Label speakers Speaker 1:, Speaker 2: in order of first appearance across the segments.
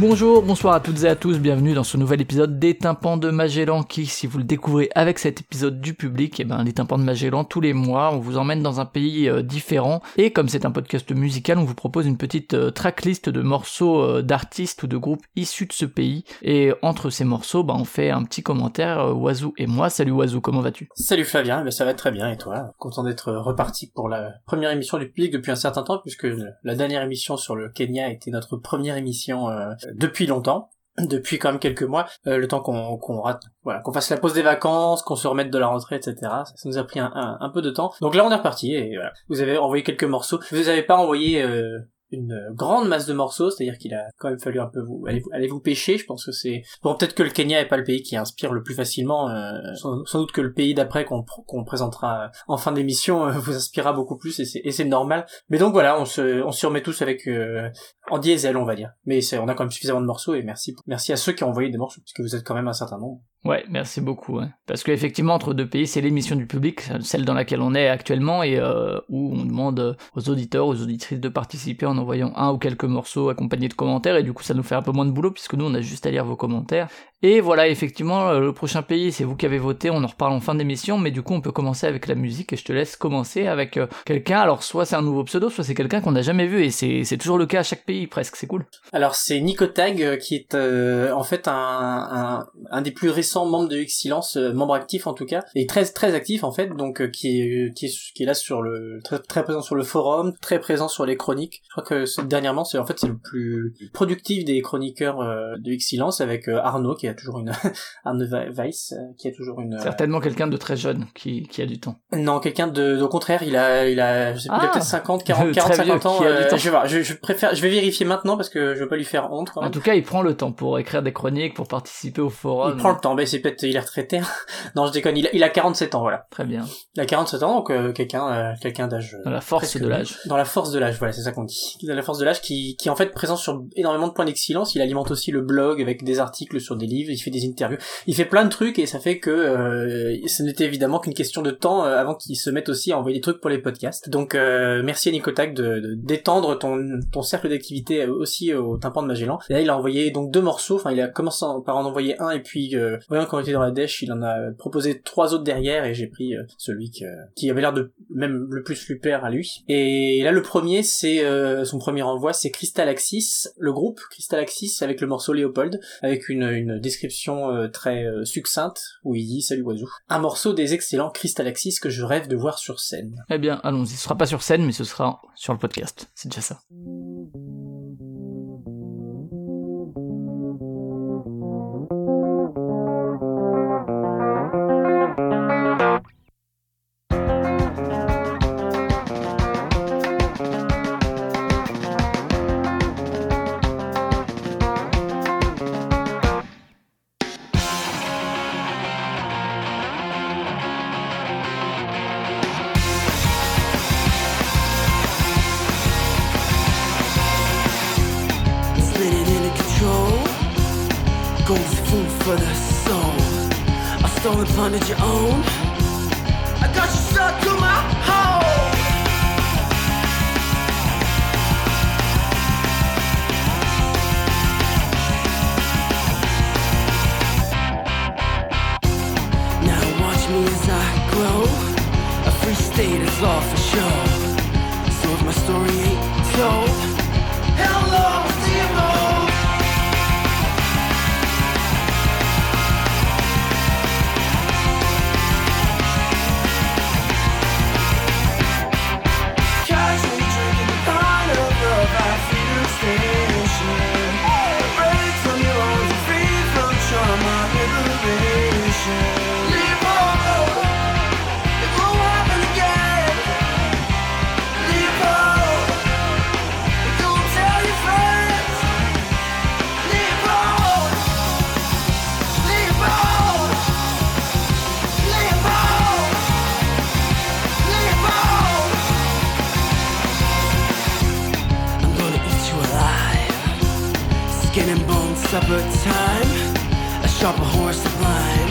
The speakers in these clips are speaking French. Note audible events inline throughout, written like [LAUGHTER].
Speaker 1: Bonjour, bonsoir à toutes et à tous, bienvenue dans ce nouvel épisode des tympans de Magellan qui, si vous le découvrez avec cet épisode du public, et eh ben les tympans de Magellan tous les mois, on vous emmène dans un pays euh, différent. Et comme c'est un podcast musical, on vous propose une petite euh, tracklist de morceaux euh, d'artistes ou de groupes issus de ce pays. Et entre ces morceaux, ben, on fait un petit commentaire Oazou et moi. Salut Oazou, comment vas-tu?
Speaker 2: Salut Flavien, ben, ça va très bien. Et toi? Content d'être reparti pour la première émission du public depuis un certain temps puisque la dernière émission sur le Kenya était notre première émission depuis longtemps depuis quand même quelques mois, euh, le temps qu'on rate, voilà, qu'on fasse la pause des vacances, qu'on se remette de la rentrée, etc. Ça, nous a pris un, un, peu de temps. Donc là, on est reparti et voilà. Vous avez envoyé quelques morceaux. Vous avez pas envoyé euh, une grande masse de morceaux, c'est-à-dire qu'il a quand même fallu un peu vous allez, allez vous pêcher. Je pense que c'est bon peut-être que le Kenya est pas le pays qui inspire le plus facilement. Euh, sans, doute que le pays d'après qu'on qu'on présentera en fin d'émission euh, vous inspirera beaucoup plus et c'est et c'est normal. Mais donc voilà, on se on s'y remet tous avec euh, en diesel on va dire. Mais on a quand même suffisamment de morceaux et merci merci à ceux qui ont envoyé des morceaux parce que vous êtes quand même un certain nombre.
Speaker 1: Ouais, merci beaucoup. Ouais. Parce qu'effectivement, entre deux pays, c'est l'émission du public, celle dans laquelle on est actuellement, et euh, où on demande aux auditeurs, aux auditrices de participer en envoyant un ou quelques morceaux accompagnés de commentaires, et du coup, ça nous fait un peu moins de boulot, puisque nous, on a juste à lire vos commentaires. Et voilà, effectivement, euh, le prochain pays, c'est vous qui avez voté, on en reparle en fin d'émission, mais du coup, on peut commencer avec la musique, et je te laisse commencer avec euh, quelqu'un, alors soit c'est un nouveau pseudo, soit c'est quelqu'un qu'on n'a jamais vu, et c'est toujours le cas à chaque pays, presque, c'est cool.
Speaker 2: Alors, c'est Nicotag, euh, qui est en fait un, un, des plus récents membres de X-Silence, membre actif en tout cas, et très très actif en fait, donc qui, est, qui, qui là sur le, très, très présent sur le forum, très présent sur les chroniques. Je crois que dernièrement, c'est en fait c'est le plus productif des chroniqueurs de X-Silence, avec Arnaud, qui a toujours une [LAUGHS] un Weiss euh, qui a toujours une
Speaker 1: euh, certainement quelqu'un de très jeune qui, qui a du temps.
Speaker 2: Non quelqu'un de au contraire il a il a je sais ah, peut-être 50 40 40 50 ans euh, je vais voir je, je, préfère je vais vérifier maintenant parce que je veux pas lui faire honte
Speaker 1: en tout cas il prend le temps pour écrire des chroniques pour participer au forum.
Speaker 2: Il prend le temps mais c'est peut-être il est retraité [LAUGHS] non je déconne il a, il a 47 ans voilà.
Speaker 1: Très bien.
Speaker 2: Il a 47 ans donc quelqu'un quelqu'un d'âge
Speaker 1: dans la force de l'âge.
Speaker 2: dans la force de l'âge voilà c'est ça qu'on dit dans la force de l'âge qui qui en fait présent sur énormément de points d'excellence il alimente aussi le blog avec des articles sur des livres il fait des interviews il fait plein de trucs et ça fait que euh, ce n'était évidemment qu'une question de temps euh, avant qu'il se mette aussi à envoyer des trucs pour les podcasts. Donc euh, merci à Nicotac de d'étendre ton, ton cercle d'activité aussi au tympan de Magellan. Et là il a envoyé donc deux morceaux, enfin il a commencé par en envoyer un et puis euh, voyant qu'on était dans la dèche, il en a proposé trois autres derrière et j'ai pris celui qui, qui avait l'air de même le plus lui à lui. Et là le premier c'est son premier envoi c'est Crystal Axis, le groupe Crystal Axis avec le morceau Léopold avec une, description très euh, succincte où il dit Salut Oiseau. Un morceau des excellents Crystalaxis que je rêve de voir sur scène.
Speaker 1: Eh bien, allons-y. Ce sera pas sur scène, mais ce sera sur le podcast. C'est déjà ça.
Speaker 3: for the soul. A stolen plundered your own. supper time. I shop a horse blind. mine.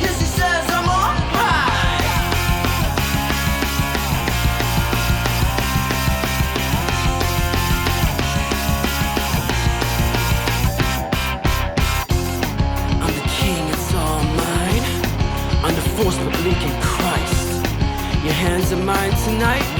Speaker 3: Yes, he says I'm on high. I'm the king, it's all mine. I'm the force but leaking Christ. Your hands are mine tonight.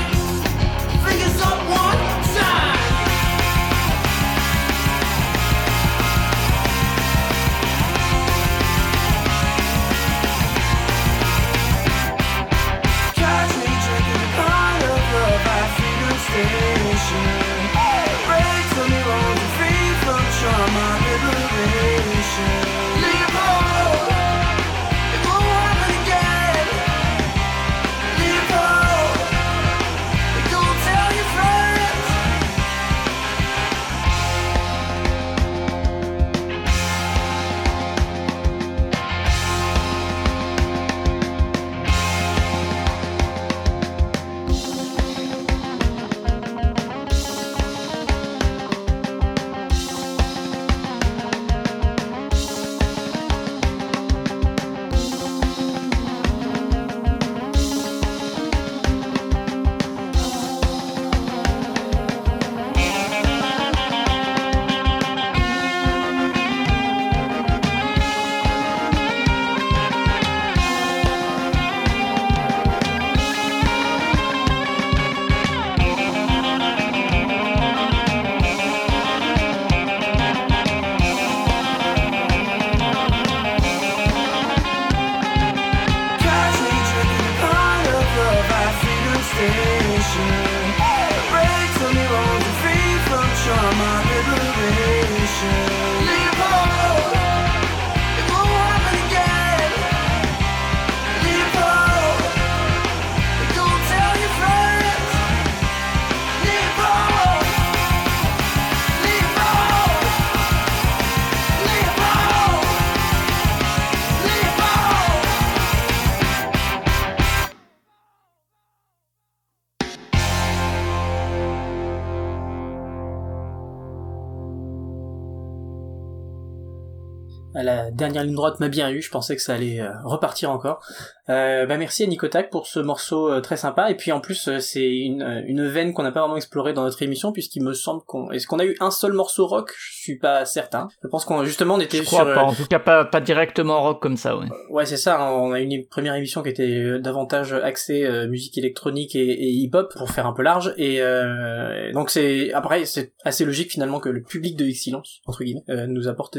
Speaker 2: La dernière ligne droite m'a bien eu, je pensais que ça allait euh, repartir encore. Euh, bah merci à Nicotac pour ce morceau euh, très sympa, et puis en plus c'est une, une veine qu'on n'a pas vraiment explorée dans notre émission, puisqu'il me semble qu'on... Est-ce qu'on a eu un seul morceau rock? Je suis pas certain. Je pense qu'on justement on était
Speaker 1: Je
Speaker 2: sur...
Speaker 1: crois
Speaker 2: euh,
Speaker 1: pas, en tout cas pas, pas directement rock comme ça, ouais.
Speaker 2: Ouais, c'est ça. hein, On a eu une première émission qui était davantage axée musique électronique et, et hip-hop pour faire un peu large. Et donc c'est après c'est assez logique finalement que le public de Excellence entre guillemets nous apporte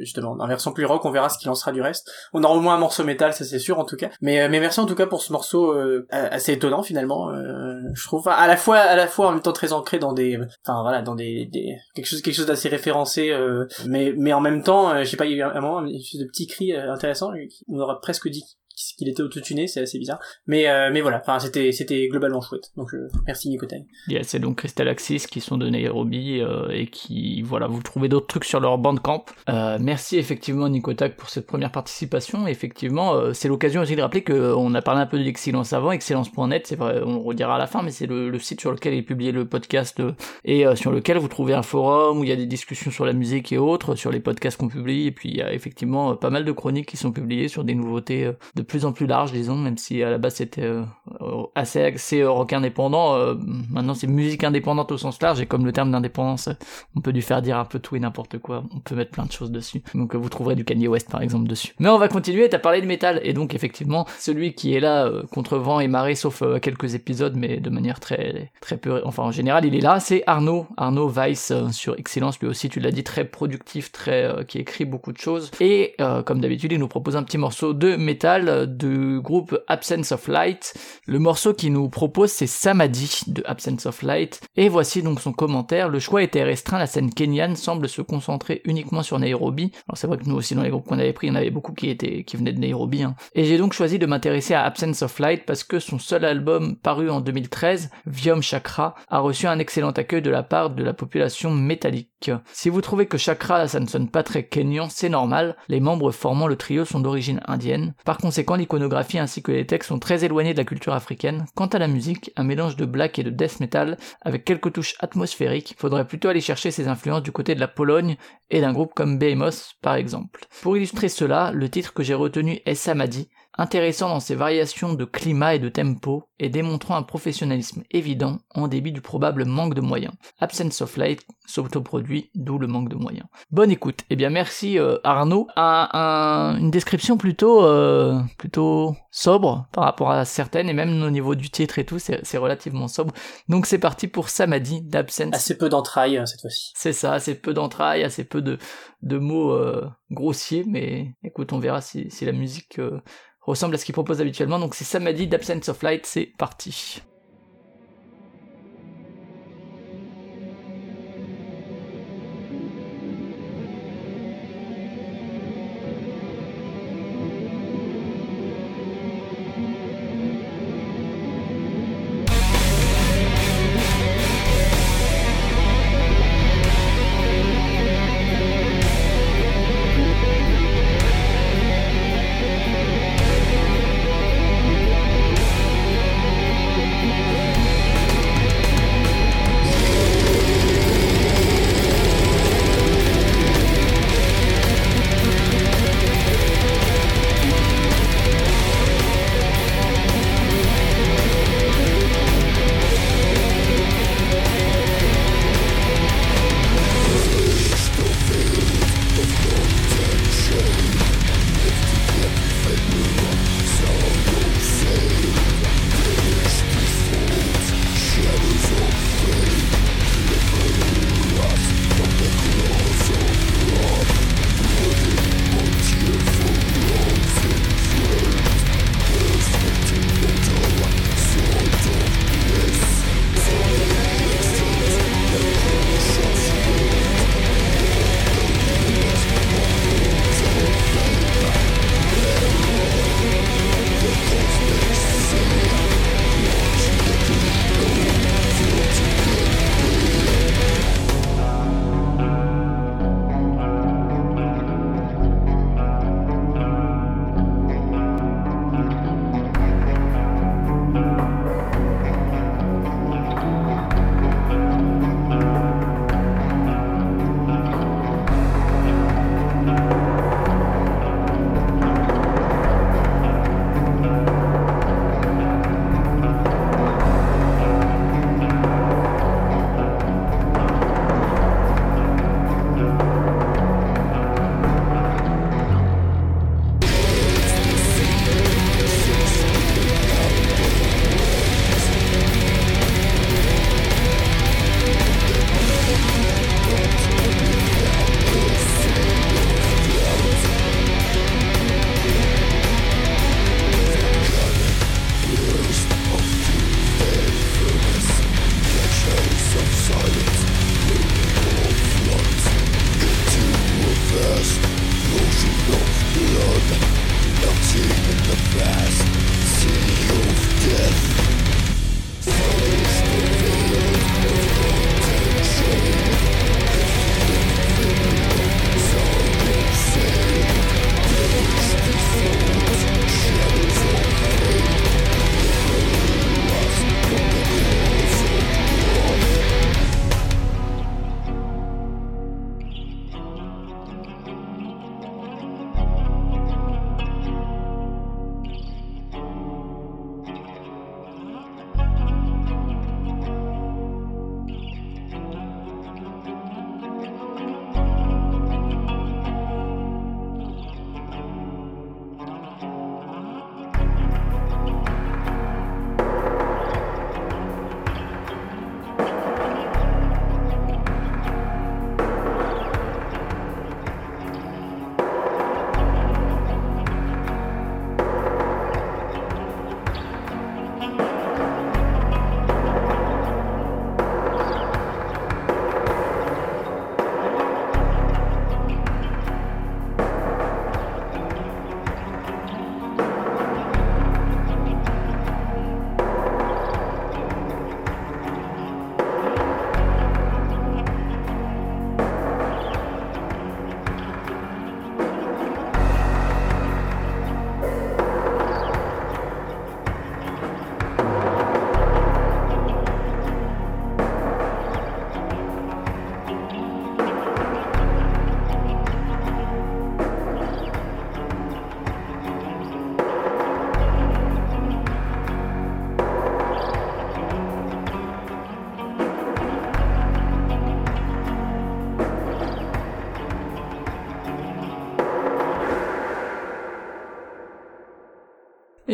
Speaker 2: justement un versant plus rock. On verra ce qu'il en sera du reste. On aura au moins un morceau métal, ça c'est sûr en tout cas. Mais euh, mais merci en tout cas pour ce morceau euh, assez étonnant finalement. euh, je trouve à la fois à la fois en même temps très ancré dans des enfin voilà dans des, des quelque chose quelque chose d'assez référencé euh, mais mais en même temps euh, je sais pas il y a eu un moment de petit cri euh, intéressant on aurait presque dit qu'il était autotuné c'est assez bizarre mais euh, mais voilà enfin c'était c'était globalement chouette donc euh, merci Nicotine
Speaker 1: Yes, c'est donc Crystal Axis qui sont de Nairobi euh, et qui, voilà, vous trouvez d'autres trucs sur leur bandcamp. Euh, merci effectivement Nicotac pour cette première participation. Effectivement, c'est l'occasion aussi de rappeler qu'on a parlé un peu de l'excellence avant, excellence.net, c'est vrai, on le redira à la fin, mais c'est le, site sur lequel est publié le podcast et sur lequel vous trouvez un forum où il y a des discussions sur la musique et autres, sur les podcasts qu'on publie, et puis il y a effectivement pas mal de chroniques qui sont publiées sur des nouveautés de plus en plus larges, disons, même si à la base c'était euh, assez axé euh, rock indépendant, euh, maintenant c'est musique indépendante au sens large, et comme le terme d'indépendance, on peut lui faire dire un peu tout et n'importe quoi, on peut mettre plein de choses dessus. Donc vous trouverez du Kanye West par exemple dessus. Mais on va continuer, t'as parlé de métal, et donc effectivement, celui qui est là contre vent et marée, sauf quelques épisodes, mais de manière très très peu, enfin en général il est là, c'est Arnaud, Arnaud Weiss sur Excellence, lui aussi tu l'as dit, très productif, très qui écrit beaucoup de choses, et comme d'habitude il nous propose un petit morceau de métal du groupe Absence of Light. Le morceau qu'il nous propose c'est Samadhi de Absence of Light, et voici donc son commentaire. Le choix était restreint, la scène kenyane semble se concentrer uniquement sur Nairobi. Alors c'est vrai que nous aussi dans les groupes qu'on avait pris, il y en avait beaucoup qui qui venaient de Nairobi. hein. Et j'ai donc choisi de m'intéresser à Absence of Light parce que son seul album paru en 2013, Viom Chakra, a reçu un excellent accueil de la part de la population métallique.
Speaker 4: Si vous trouvez que Chakra ça ne sonne pas très kenyan, c'est normal, les membres formant le trio sont d'origine indienne. Par conséquent, l'iconographie ainsi que les textes sont très éloignés de la culture africaine. Quant à la musique, un mélange de black et de death metal avec quelques touches atmosphériques, faudrait plutôt aller chercher ses influences du côté de la Pologne et d'un groupe comme Behemoth par exemple. Pour illustrer cela, le titre que j'ai retenu est Samadhi, intéressant dans ses variations de climat et de tempo, et démontrant un professionnalisme évident en débit du probable manque de moyens. Absence of Light s'autoproduit, d'où le manque de moyens. Bonne écoute. Eh bien merci euh, Arnaud. Un, un- une description plutôt euh, plutôt sobre par rapport à certaines, et même au niveau du titre et tout, c'est relativement sobre. Donc c'est parti pour Samadhi d'Absence.
Speaker 2: Assez peu d'entrailles euh, cette fois-ci.
Speaker 4: C'est ça, assez peu d'entrailles, assez peu de, de mots euh, grossiers, mais écoute, on verra si, si la musique ressemble à ce qu'il propose habituellement. Donc c'est Samadhi d'Absence of Light, c'est parti.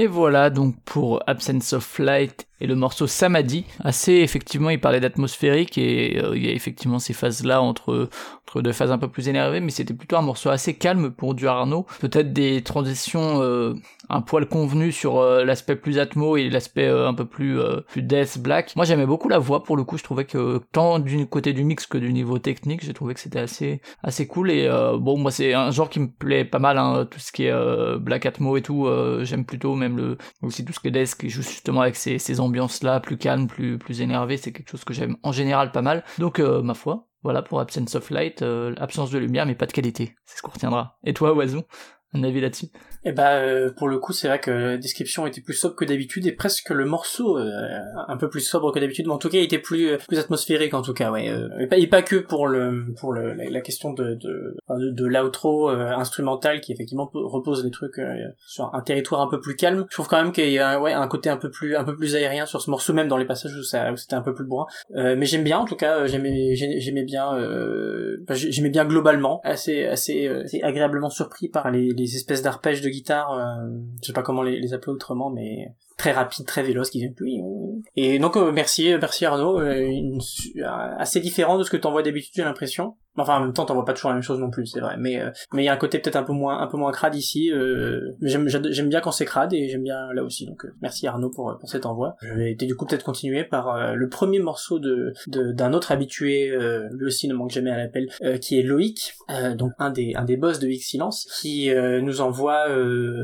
Speaker 1: Et voilà donc pour Absence of Light et le morceau Samadhi. Assez effectivement, il parlait d'atmosphérique et euh, il y a effectivement ces phases-là entre, entre deux phases un peu plus énervées, mais c'était plutôt un morceau assez calme pour du Arnaud. Peut-être des transitions euh, un poil convenues sur euh, l'aspect plus atmo et l'aspect un peu plus, plus death black. Moi j'aimais beaucoup la voix pour le coup, je trouvais que tant du côté du mix que du niveau technique, j'ai trouvé que c'était assez, assez cool et bon moi c'est un genre qui me plaît pas mal, hein, tout ce qui est black atmo et tout, j'aime plutôt même le aussi tout ce qui est death qui joue justement avec ces, ces ambiance là, plus calme, plus plus c'est quelque chose que j'aime en général pas mal. Donc euh, ma foi, voilà pour Absence of Light, euh, absence de lumière mais pas de qualité, c'est ce qu'on retiendra. Et toi Oiseau, un avis là-dessus?
Speaker 2: Et bah euh, pour le coup c'est vrai que la description était plus sobre que d'habitude et presque le morceau euh, un peu plus sobre que d'habitude mais en tout cas il était plus euh, plus atmosphérique en tout cas ouais et, pas, et pas que pour le pour le la, question de de, de, de l'outro instrumental qui effectivement repose les trucs sur un territoire un peu plus calme. Je trouve quand même qu'il y a ouais un côté un peu plus un peu plus aérien sur ce morceau même dans les passages où c'était un peu plus bourrin. Mais j'aime bien en tout cas j'aimais j'aimais bien j'aimais bien globalement assez assez, assez agréablement surpris par les, les espèces d'arpèges de guitare, euh, je sais pas comment les, appeler autrement, mais très rapide, très véloce, qui oui, Et donc euh, merci, merci Arnaud, euh, une, assez différent de ce que t'envoies d'habitude, j'ai l'impression. Enfin, en même temps, t'envoies pas toujours la même chose non plus, c'est vrai. Mais euh, mais il y a un côté peut-être un peu moins un peu moins crade ici. Euh, j'aime j'aime bien quand c'est crade et j'aime bien là aussi. Donc merci Arnaud pour pour cet envoi. Je vais du coup peut-être continuer par le premier morceau de d'un autre habitué, lui aussi ne manque jamais à l'appel, qui est Loïc, donc un des un des boss de X Silence, qui nous envoie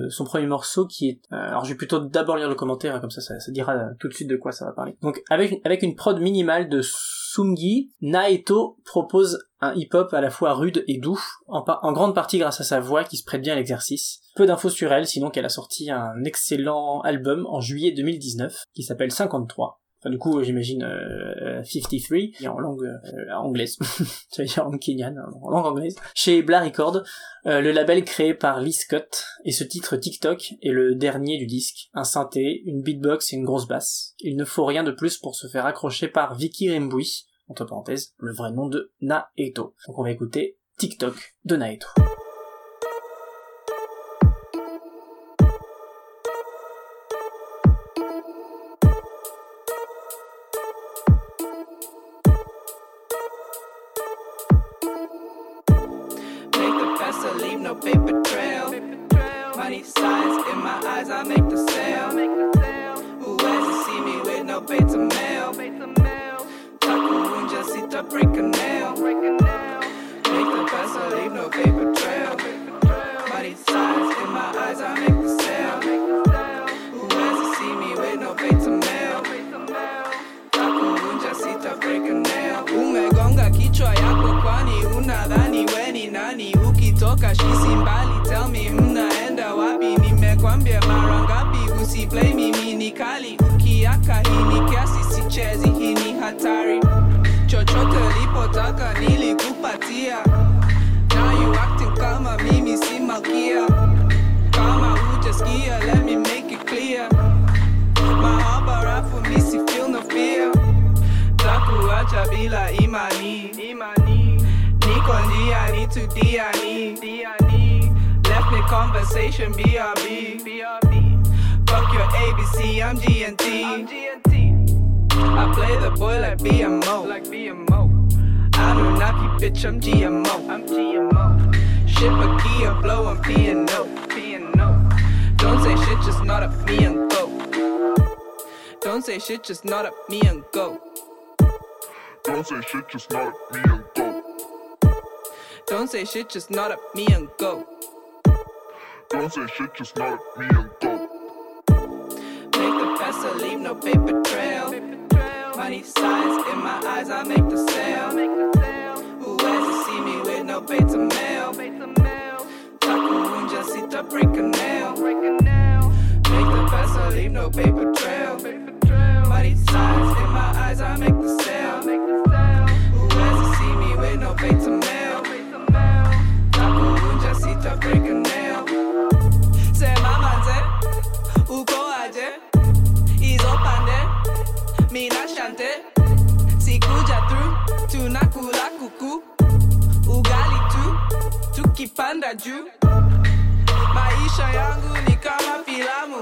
Speaker 2: son premier morceau qui est. alors je vais plutôt d'abord lire le commentaire comme ça, ça, ça dira tout de suite de quoi ça va parler. Donc avec avec une prod minimale de Sungi, Naeto propose un hip-hop à la fois rude et doux, en, en, grande partie grâce à sa voix qui se prête bien à l'exercice. Peu d'infos sur elle, sinon qu'elle a sorti un excellent album en juillet 2019 qui s'appelle 53. Enfin, du coup, j'imagine euh, 53 en langue euh, anglaise, [LAUGHS] ça veut dire en kenyan, en langue anglaise. Chez Bla Record, euh, le label créé par Lee Scott, et ce titre TikTok est le dernier du disque. Un synthé, une beatbox et une grosse basse. Il ne faut rien de plus pour se faire accrocher par Vicky Rembui, entre parenthèses, le vrai nom de Naeto. Donc on va écouter TikTok de Naeto.
Speaker 5: Just not up me and go. Don't say shit, just not up me and go.
Speaker 6: Don't say shit, just
Speaker 5: nod at me and go.
Speaker 6: Don't say shit, just nod at me and go.
Speaker 5: Make the peso, leave no paper trail. Money signs in my eyes, I make the sale. Who has to see me with no beta mail? Taku unja sita break a nail. Make the peso, leave no paper trail. Tukipanda juu. Maisha yangu ni kama filamu.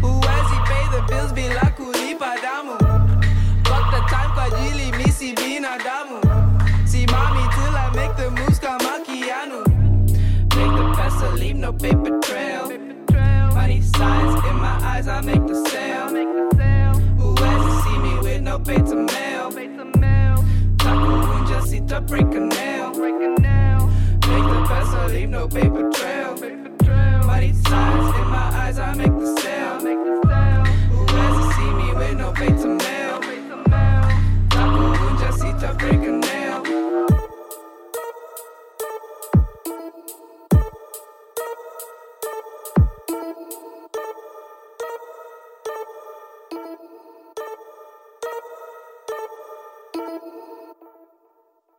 Speaker 3: Huwezi pay the bills bila kulipa damu. Fuck the time kwa ajili misi binadamu. Simami till I make the moves kama Keanu. Make the pencil leave no paper trail. Money signs in my eyes I make the sale. To see me with no paper mail. Takuunja sita break a nail pencil leave no paper trail. Money signs in my eyes I make the sale. Who has to see me with no paper mail? Takuunja sita break a nail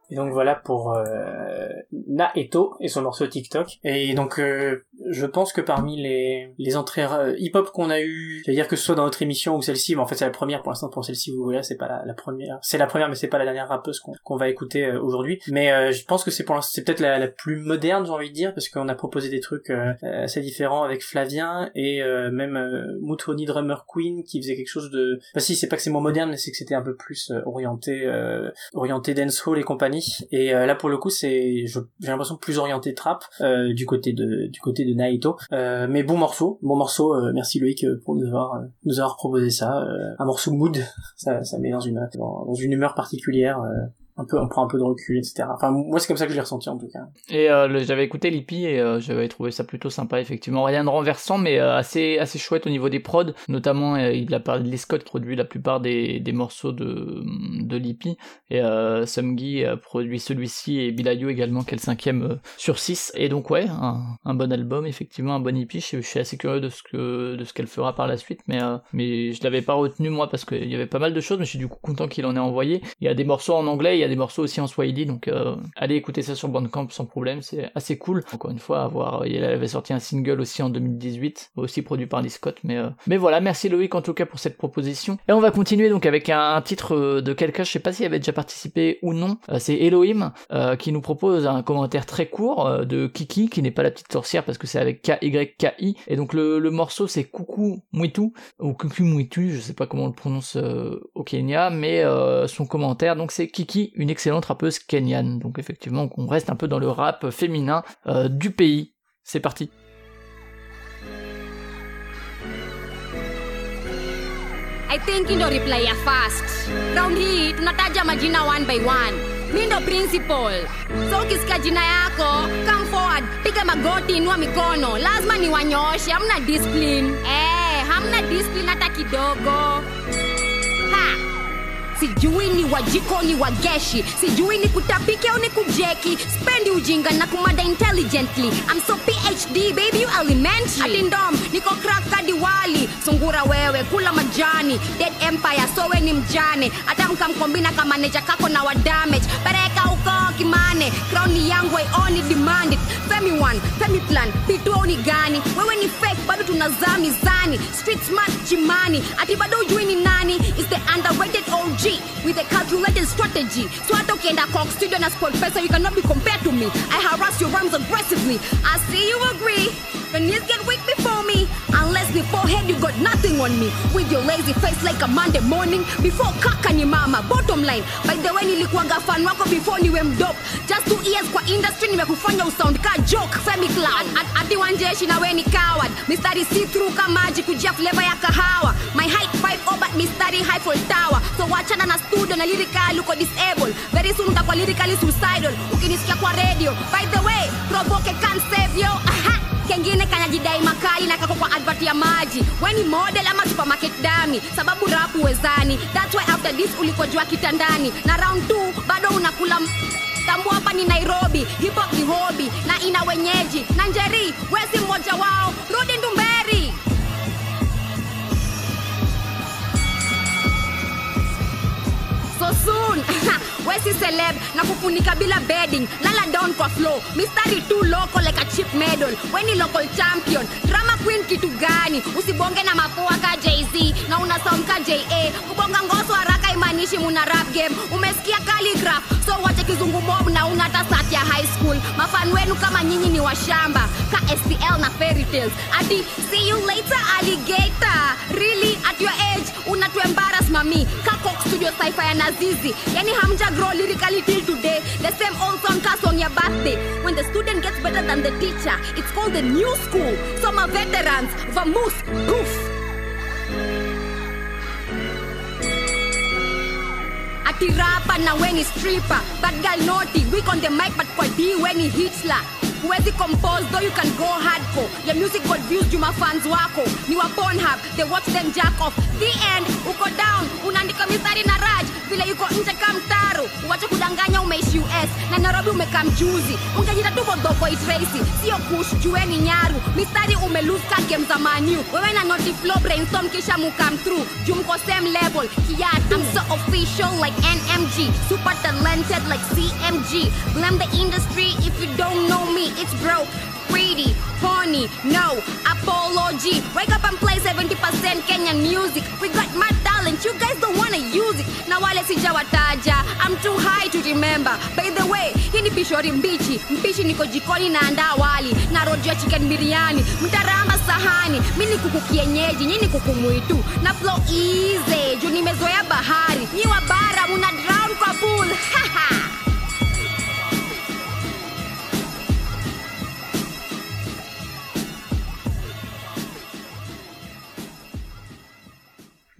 Speaker 2: Et donc voilà pour euh, Naeto et son morceau TikTok. Et donc euh, je pense que parmi les, les entrées euh, hip-hop qu'on a eu, c'est-à-dire que ce soit dans notre émission ou celle-ci, mais en fait c'est la première pour l'instant pour celle-ci, vous voyez, c'est pas la, première. C'est la première mais c'est pas la dernière rappeuse qu'on va écouter euh, aujourd'hui. Mais euh, je pense que c'est pour l'instant c'est peut-être la, la plus moderne j'ai envie de dire parce qu'on a proposé des trucs assez différents avec Flavien et même Moutroni Drummer Queen qui faisait quelque chose de... Enfin si c'est pas que c'est moins moderne mais c'est que c'était un peu plus orienté orienté dancehall et compagnie. Et euh, là pour le coup c'est j'ai l'impression plus orienté trap euh, du côté de du côté de Naito. Euh, mais bon morceau, bon morceau. merci Loïc pour nous avoir nous avoir proposé ça. un morceau mood, [LAUGHS] ça ça met dans une dans une humeur particulière. Un peu, on prend un peu de recul, etc. Enfin, moi, c'est comme ça que je l'ai ressenti, en tout cas.
Speaker 1: Et euh, j'avais écouté l'IPI et euh, j'avais trouvé ça plutôt sympa, effectivement. Rien de renversant, mais euh, assez, assez chouette au niveau des prods. Notamment, il a parlé de Les Scott qui produit la plupart des, des morceaux de, de l'IPI. Et euh, Sumgi produit celui-ci et Bilayo également, qui est le cinquième sur 6. Et donc, ouais, un, bon album, effectivement, un bon EP. Je, suis assez curieux de ce que de qu'elle fera par la suite, mais, mais je l'avais pas retenu, moi, parce qu'il y avait pas mal de choses, mais je suis du coup content qu'il en ait envoyé. Il y a des morceaux en anglais, il y a des morceaux aussi en Swahili, donc euh, allez écouter ça sur Bandcamp sans problème, c'est assez cool. Encore une fois, à voir, il avait sorti un single aussi en 2018, aussi produit par Lee Scott, mais, euh, mais voilà, merci Loïc en tout cas pour cette proposition. Et on va continuer donc avec un, titre euh, de quelqu'un, je sais pas s'il avait déjà participé ou non, euh, c'est Elohim euh, qui nous propose un commentaire très court euh, de Kiki, qui n'est pas la petite sorcière parce que c'est avec K-Y-K-I, et donc le, le morceau c'est Coucou Mwitu, ou Kuku Mwitu, je sais pas comment on le prononce euh, au Kenya, mais euh, son commentaire, donc c'est Kiki, une excellente rappeuse kenyane. Donc effectivement, on reste un peu dans le rap féminin euh, du pays. C'est parti.
Speaker 7: I think ndo reply ya fast. Round hii tunataja majina one by one. Mi ndo principal. So ukisikia jina yako. Come forward. Piga magoti inua mikono. Lazima ni wanyooshe hamna discipline. Eh, hamna discipline hata kidogo. Ha sijui ni wajiko ni wageshi sijui ni kutapiki au ni kujeki. Spendi ujinga na kumada intelligently. I'm so phd baby you elementary. Ati ndom niko crack wali. Sungura wewe kula majani. Dead empire sowe ni mjane. Hata mkamkombina kama neja kako na wa damage. Pereka uko kimane. Crown yangu only demand it. Femi one femi plan. Pituo ni gani? Wewe ni fake bado tunazaa mizani street smart chimani. Ati bado ujui ni nani? Is the underrated OG with a calculated strategy. So hata ukienda cock studio na sport pesa you cannot be compared to me. I harass your rhymes aggressively. I see you agree. Your knees get weak before me. Unless beforehand you got nothing on me. With your lazy face like a Monday morning. Before kaka ni mama bottom line. By the way nilikuwaga fan wako before niwe mdop just two years kwa industry nimekufanya usound ka joke femi clown ati wanjeshi na we ni coward. Mistari see through kama maji kujia flavor ya kahawa. My height 5 over mistari high for tower. So wachana na studio na lyrical uko disable very soon utakuwa lyrically suicidal. Ukinisikia kwa radio. By the way provoke can save you. Aha. Kengine kanajidai makali na kako kwa advert ya maji. We ni model ama supermarket dami sababu rap uwezani that's why after this ulikojua kitandani. Na round 2 bado unakula m- tambua hapa ni nairobi. Hip hop ni hobi na ina wenyeji. Na njeri wesi mmoja wao. Rudi ndumberi soon. [LAUGHS] Wesi celeb? Na kufunika bila bedding. Lala down kwa flow mistari tu local like a cheap medal. Weni local champion. Drama queen kitu gani? Usibonge na mapua ka jz na una sound ka ja kubonga ngoso haraka imanishi muna rap game. Umesikia calligraph so wache kizungumob na una hata sat ya high school. Mafan wenu kama nyinyi ni washamba ka stl na fairy tales. Ati see you later alligator. Really at your age unatu embarrass mami. Ka coke studio sci-fi ya nazizi. Yani hamja grow lyrically till today. The same old song ka song ya birthday. When the student gets better than the teacher it's called the new school. So ma veterans vamoose poof Atirapan na when he stripper. Bad girl naughty, weak on the mic but kwa D when he hits la huwezi compose though you can go hardcore. Your music got views juma fans wako. Ni wa Pornhub they watch them jack off. The end uko down unaandika mistari na raj. Vile yuko nje ka mtaro uwache kudanganya umeishi us na nairobi umekaa mjuzi ungejita tu bodhoboy tracy sio kush jueni nyaru. Mistari umelose ka game za maniu wewe na noti flow brainstorm kisha mukam through. Juu mko same level. Kiatu. I'm so official like NMG super talented like CMG blame the industry if you don't know me it's broke pretty horny no apology. Wake up and play 70% Kenyan music. We got mad talent you guys don't wanna use it. Na wale sijawataja I'm too high to remember. By the way hii ni pishori mbichi. Mpishi niko jikoni na anda wali na rojo chicken biryani. Mtaramba sahani mi ni kuku kienyeji nini kuku mwitu. Na flow easy juu nimezoea bahari. Nyi wa bara muna drown kwa pool [LAUGHS]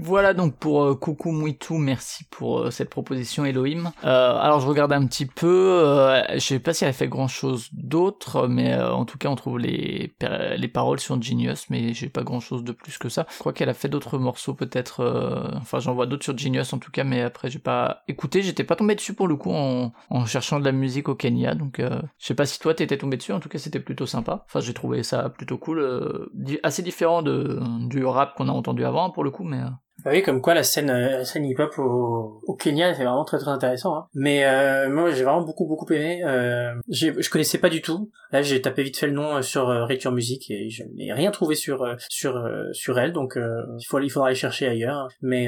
Speaker 1: Voilà donc pour euh, Coucou Mouitou, merci pour euh, cette proposition Elohim. Euh, alors je regarde un petit peu, euh, je sais pas si elle a fait grand chose d'autre, mais euh, en tout cas on trouve les, les paroles sur Genius, mais j'ai pas grand chose de plus que ça. Je crois qu'elle a fait d'autres morceaux peut-être, enfin j'en vois d'autres sur Genius en tout cas, mais après j'ai pas écouté, j'étais pas tombé dessus pour le coup en, en cherchant de la musique au Kenya, donc je sais pas si toi t'étais tombé dessus, en tout cas c'était plutôt sympa. Enfin j'ai trouvé ça plutôt cool, assez différent de, du rap qu'on a entendu avant pour le coup, mais... euh,
Speaker 2: Ah oui, comme quoi la scène, euh, la scène hip-hop au, au Kenya, c'est vraiment très très intéressant. Hein. Mais euh, moi, j'ai vraiment beaucoup beaucoup aimé. Euh, j'ai- je connaissais pas du tout. Là, j'ai tapé vite fait le nom euh, sur euh, Riture Music et je n'ai rien trouvé sur euh, sur sur elle. Donc, il faut il faudra aller chercher ailleurs. Mais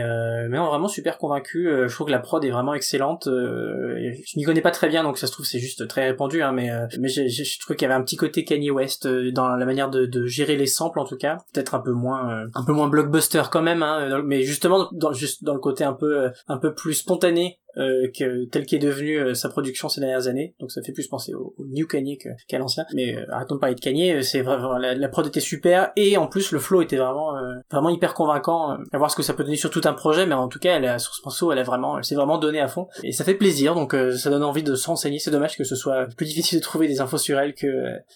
Speaker 2: mais vraiment super convaincu. Je trouve que la prod est vraiment excellente. Je m'y connais pas très bien, donc ça se trouve c'est juste très répandu. Hein, mais mais je trouve qu'il y avait un petit côté Kanye West dans la manière de, de gérer les samples en tout cas. Peut-être un peu moins un peu moins blockbuster quand même. Hein, justement dans juste dans le côté un peu euh, un peu plus spontané euh, que tel qu'est devenu euh, sa production ces dernières années. Donc ça fait plus penser au, au New Kanye que- qu'à l'ancien. Mais euh, arrêtons de parler de Kanye euh, c'est vraiment la, la prod était super. Et en plus le flow était vraiment euh, vraiment hyper convaincant euh, à voir ce que ça peut donner sur tout un projet. Mais en tout cas elle a, sur ce morceau elle a vraiment elle s'est vraiment donnée à fond. Et ça fait plaisir. Donc euh, ça donne envie de se renseigner c'est dommage que ce soit plus difficile de trouver des infos sur elle que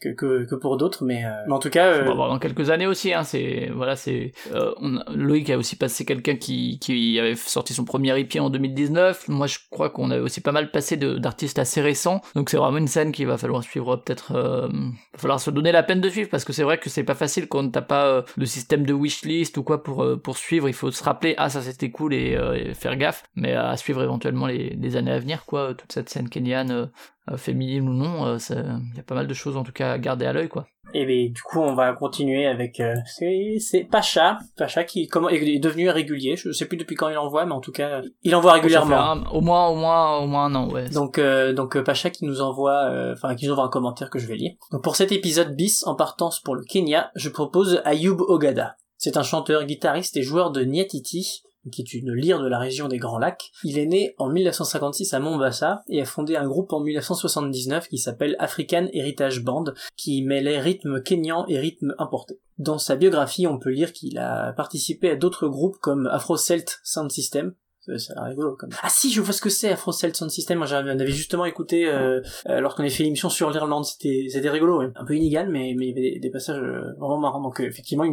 Speaker 2: que, que, que pour d'autres. Mais, euh, mais en tout cas euh,
Speaker 1: On va voir dans quelques années aussi. Hein, c'est voilà, c'est euh, Loïc a aussi passé quelqu'un qui qui avait sorti son premier EP en 2019. Moi, je crois qu'on avait aussi pas mal passé d'artistes assez récents. Donc c'est vraiment une scène qu'il va falloir suivre. Peut-être, euh, va falloir se donner la peine de suivre parce que c'est vrai que c'est pas facile quand t'as pas euh, le système de wishlist ou quoi pour euh, pour suivre. Il faut se rappeler ah ça c'était cool et, euh, faire gaffe. Mais à suivre éventuellement les, les années à venir quoi. Toute cette scène kenyane. Euh, euh, féminine ou non, euh, il y a pas mal de choses en tout cas à garder à l'œil quoi.
Speaker 2: Et ben, du coup, on va continuer avec euh, c'est Pacha, Pacha qui comment est devenu régulier. Je sais plus depuis quand il envoie, mais en tout cas, il envoie régulièrement.
Speaker 1: un- au moins, au moins, au moins un an, ouais.
Speaker 2: Donc, euh, donc euh, Pacha qui nous envoie, euh, enfin qui nous envoie un commentaire que je vais lire. Donc pour cet épisode bis en partance pour le Kenya, je propose Ayub Ogada. C'est un chanteur, guitariste et joueur de Nyatiti, qui est une lyre de la région des Grands Lacs. Il est né en 1956 à Mombasa et a fondé un groupe en 1979 qui s'appelle African Heritage Band, qui mêlait rythme kényan et rythme importé. Dans sa biographie, on peut lire qu'il a participé à d'autres groupes comme Afro Celt Sound System, rigolo. Ah si, je vois ce que c'est Afro Celt Sound System. Moi, j'en avais justement écouté euh, euh, lorsqu'on avait fait l'émission sur l'Irlande. C'était c'était rigolo, un peu inégal, mais mais il y avait des, passages euh, vraiment marrants. Donc euh, effectivement,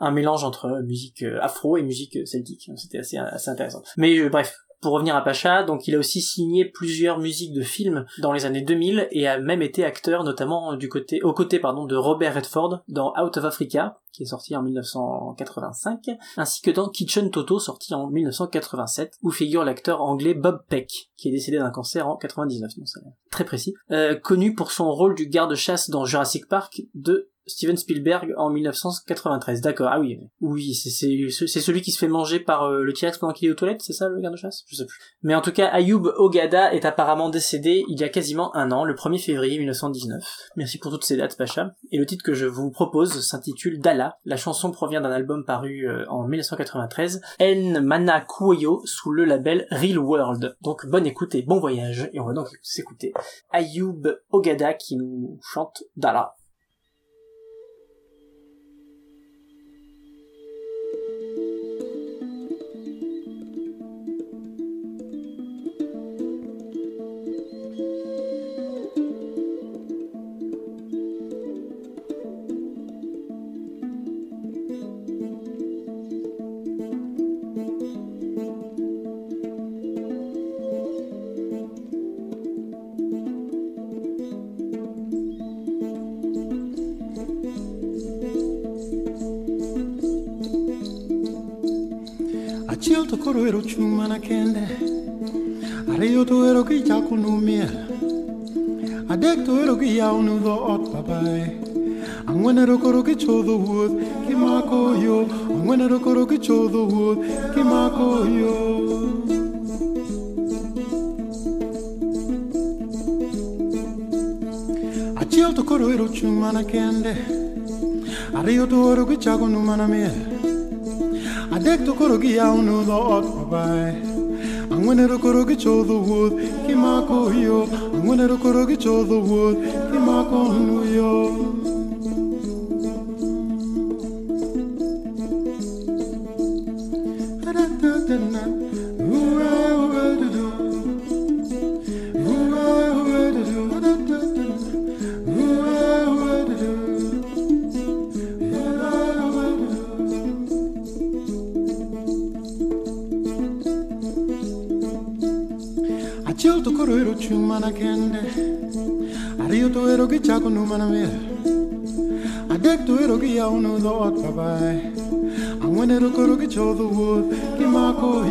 Speaker 2: un mélange entre musique afro et musique celtique. C'était assez assez intéressant. Mais bref. Pour revenir à Pacha, donc il a aussi signé plusieurs musiques de films dans les années 2000 et a même été acteur notamment du côté, aux côtés pardon, de Robert Redford dans Out of Africa, qui est sorti en 1985, ainsi que dans Kitchen Toto, sorti en 1987, où figure l'acteur anglais Bob Peck, qui est décédé d'un cancer en 99, non, c'est très précis, euh, connu pour son rôle du garde-chasse dans Jurassic Park de Steven Spielberg en 1993. D'accord. Ah oui, oui, c'est celui qui se fait manger par euh, le T-Rex pendant qu'il est aux toilettes, c'est ça le garde-chasse Je sais plus. Mais en tout cas, Ayoub Ogada est apparemment décédé il y a quasiment un an, le 1er février 1919. Merci pour toutes ces dates, Pacha. Et le titre que je vous propose s'intitule Dala. La chanson provient d'un album paru euh, en 1993, En Mana Kuoyo, sous le label Real World. Donc bonne écoute et bon voyage. Et on va donc s'écouter Ayoub Ogada qui nous chante Dala.
Speaker 8: Kende. Ariyo to ero ki chako no miel. Adek to ero ki yao no do ot papai Angwen ero koro ki chodho wuoth ki mako yo. Angwen ero koro ki chodho wuoth ki mako yo. Achiel to koro ero chung mana kende. Ariyo to ero no mana miel. Adek to koro ki yao no do ot papai angwenero korogicho the wood kimako yo angwenero korogicho the wood kimako nuyo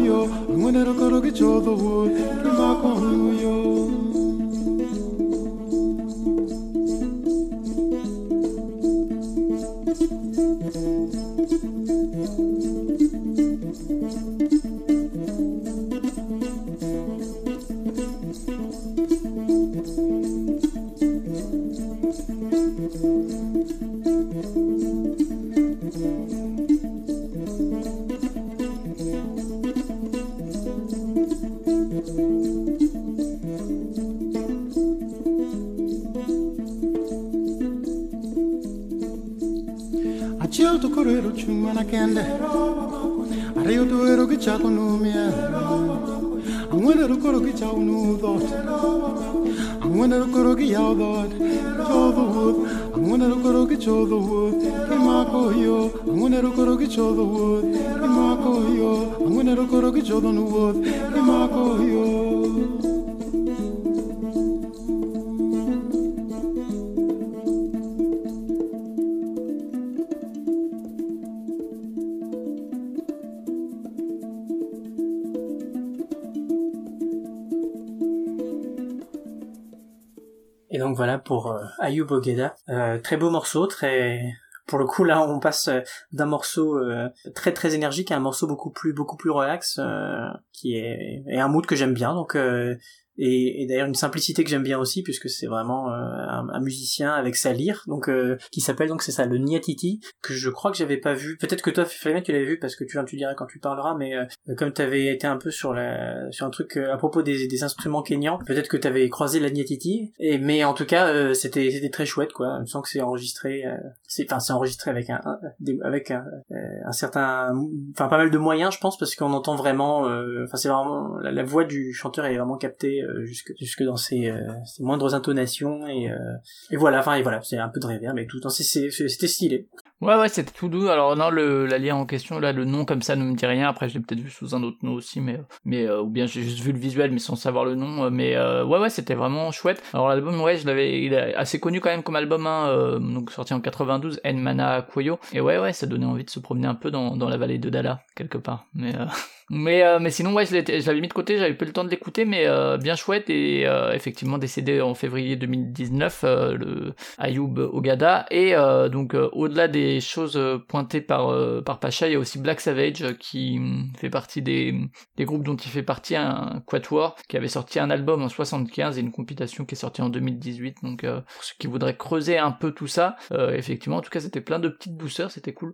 Speaker 8: yo. Ngwenero koro ki chodho wuoth gi makwa huyo kurero chumana kende. Areo tuero kicha konumia Angwene rukoro kicha unu thought Angwene rukoro kiyao thought Cho the wood Angwene rukoro kicho the Kimako yo Angwene rukoro kicho the Kimako yo Angwene rukoro kicho the wood Kimako yo
Speaker 2: Ayoub Ogeda. Euh, très beau morceau, très pour le coup là on passe euh, d'un morceau euh, très très énergique à un morceau beaucoup plus beaucoup plus relax euh, qui est et un mood que j'aime bien donc euh, et, et d'ailleurs une simplicité que j'aime bien aussi puisque c'est vraiment euh, un, un musicien avec sa lyre donc euh, qui s'appelle donc c'est ça le Niatiti que je crois que j'avais pas vu. Peut-être que toi Flavien tu l'avais vu parce que tu tu diras quand tu parleras mais euh, comme tu avais été un peu sur la sur un truc euh, à propos des, des instruments kenyans peut-être que tu avais croisé la Niatiti et mais en tout cas euh, c'était c'était très chouette quoi. Je sens que c'est enregistré euh, c'est enfin c'est enregistré avec un, avec un, un certain enfin pas mal de moyens je pense parce qu'on entend vraiment enfin c'est vraiment la, la voix du chanteur est vraiment captée euh, jusque jusque dans ses, euh, moindres intonations et euh, et voilà enfin et voilà c'est un peu de reverb mais tout le temps c'était stylé
Speaker 1: Ouais, ouais, c'était tout doux. Alors non, le, la lien en question, là, le nom comme ça ne me dit rien. Après, je l'ai peut-être vu sous un autre nom aussi, mais, mais ou bien j'ai juste vu le visuel, mais sans savoir le nom. Mais ouais, ouais, c'était vraiment chouette. Alors l'album, ouais, je l'avais, il est assez connu quand même comme album, hein, donc sorti en 92, En Mana Koyo. Et ouais, ouais, ça donnait envie de se promener un peu dans, dans la vallée de Dala quelque part. Mais [LAUGHS] Mais, euh, mais sinon, ouais, je l'avais mis de côté, j'avais pas eu le temps de l'écouter, mais euh, bien chouette et euh, effectivement décédé en février 2019, euh, le Ayoub Ogada. Et euh, donc, euh, au-delà des choses pointées par, par Pacha, il y a aussi Black Savage qui hum, fait partie des, des groupes dont il fait partie, un quatuor, qui avait sorti un album en 75 et une compilation qui est sortie en 2018. Donc, pour ceux qui voudraient creuser un peu tout ça, effectivement, en tout cas, c'était plein de petites douceurs, c'était cool.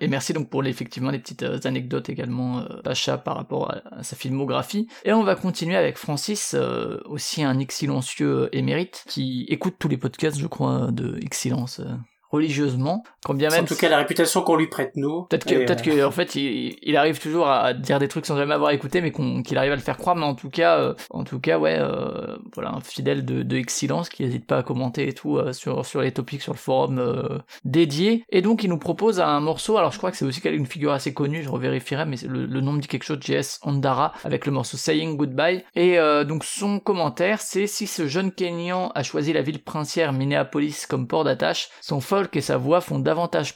Speaker 1: Et merci donc pour effectivement les petites anecdotes également, euh, Par rapport à, sa filmographie. Et on va continuer avec Francis, euh, aussi un X silencieux euh, émérite, qui écoute tous les podcasts, je crois, de X silence. euh, religieusement, quand bien même
Speaker 2: en tout cas la réputation qu'on lui prête nous.
Speaker 1: Peut-être que, peut-être
Speaker 2: euh,
Speaker 1: que, en fait, il, il arrive toujours à dire des trucs sans jamais avoir écouté, mais qu'il arrive à le faire croire. Mais en tout cas, euh, en tout cas, ouais, euh, voilà, un fidèle de, de Excellence qui n'hésite pas à commenter et tout euh, sur sur les topics sur le forum euh, dédié. Et donc, il nous propose un morceau. Alors, je crois que c'est aussi une figure assez connue. Je revérifierai, mais le, le nom me dit quelque chose. JS Andara avec le morceau Saying Goodbye. Et euh, donc, son commentaire, c'est si ce jeune Kenyan a choisi la ville princière Minneapolis comme port d'attache, son et sa voix font davantage,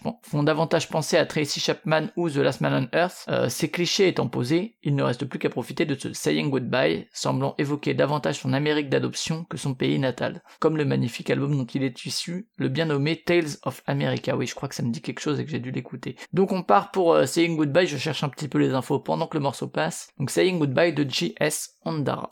Speaker 1: penser à Tracy Chapman ou The Last Man on Earth. Euh, ces clichés étant posés, il ne reste plus qu'à profiter de ce Saying Goodbye, semblant évoquer davantage son Amérique d'adoption que son pays natal, comme le magnifique album dont il est issu, le bien nommé Tales of America. Oui, je crois que ça me dit quelque chose et que j'ai dû l'écouter. Donc on part pour euh, Saying Goodbye, je cherche un petit peu les infos pendant que le morceau passe. Donc Saying Goodbye de J.S. Ondara.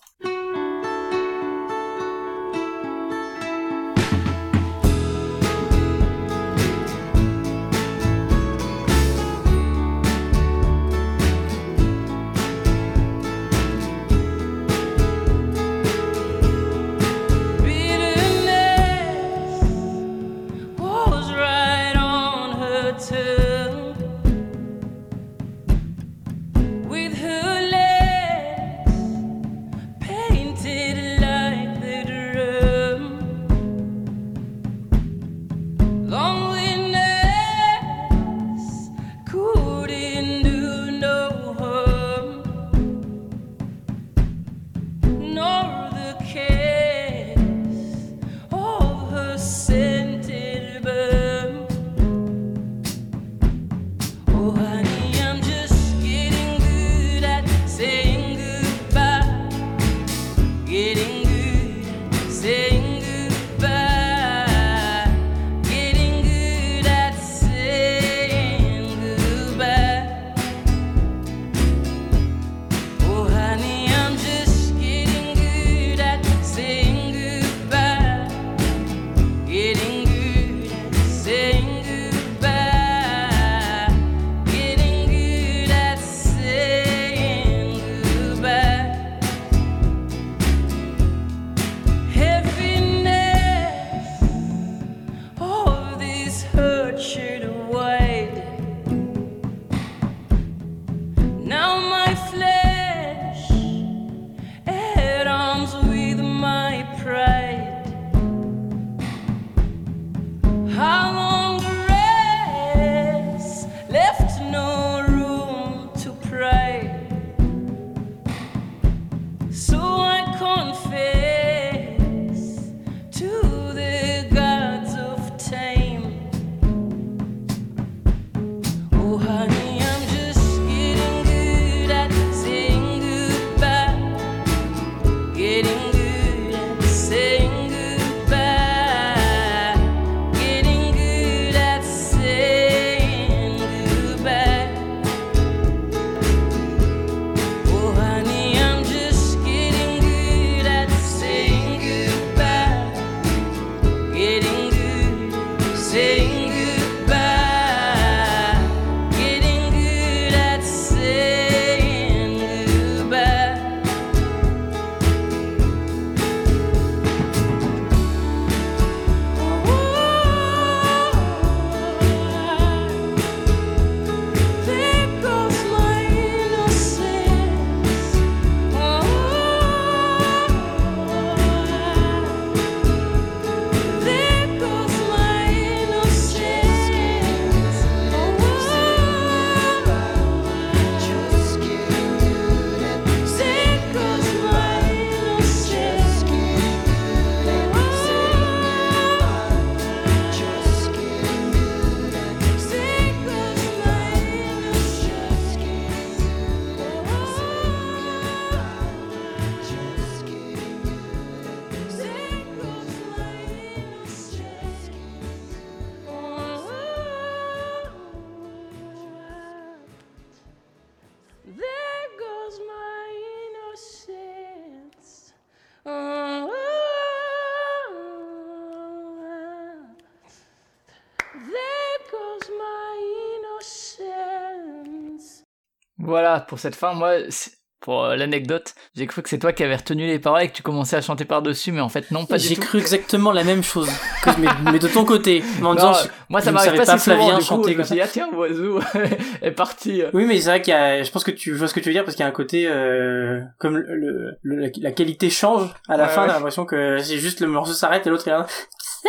Speaker 1: Voilà, pour cette fin, moi, pour euh, l'anecdote, j'ai cru que c'est toi qui avais retenu les paroles et que tu commençais à chanter par-dessus, mais en fait, non, pas du
Speaker 2: J'ai
Speaker 1: tout.
Speaker 2: cru exactement la même chose, que- mais, mais de ton côté. Mais en
Speaker 1: Non,
Speaker 2: disant,
Speaker 1: moi, ça m'arrive pas,
Speaker 2: pas
Speaker 1: si souvent,
Speaker 2: Flavien
Speaker 1: du coup,
Speaker 2: chanter
Speaker 1: je me dit, ah tiens, Oiseau [LAUGHS] est parti.
Speaker 2: Oui, mais c'est vrai qu'il y a, je pense que tu vois ce que tu veux dire parce qu'il y a un côté, euh, comme le, le- la, qualité change à la
Speaker 1: Ouais,
Speaker 2: fin,
Speaker 1: ouais.
Speaker 2: t'as l'impression que c'est juste le morceau s'arrête et l'autre il a Say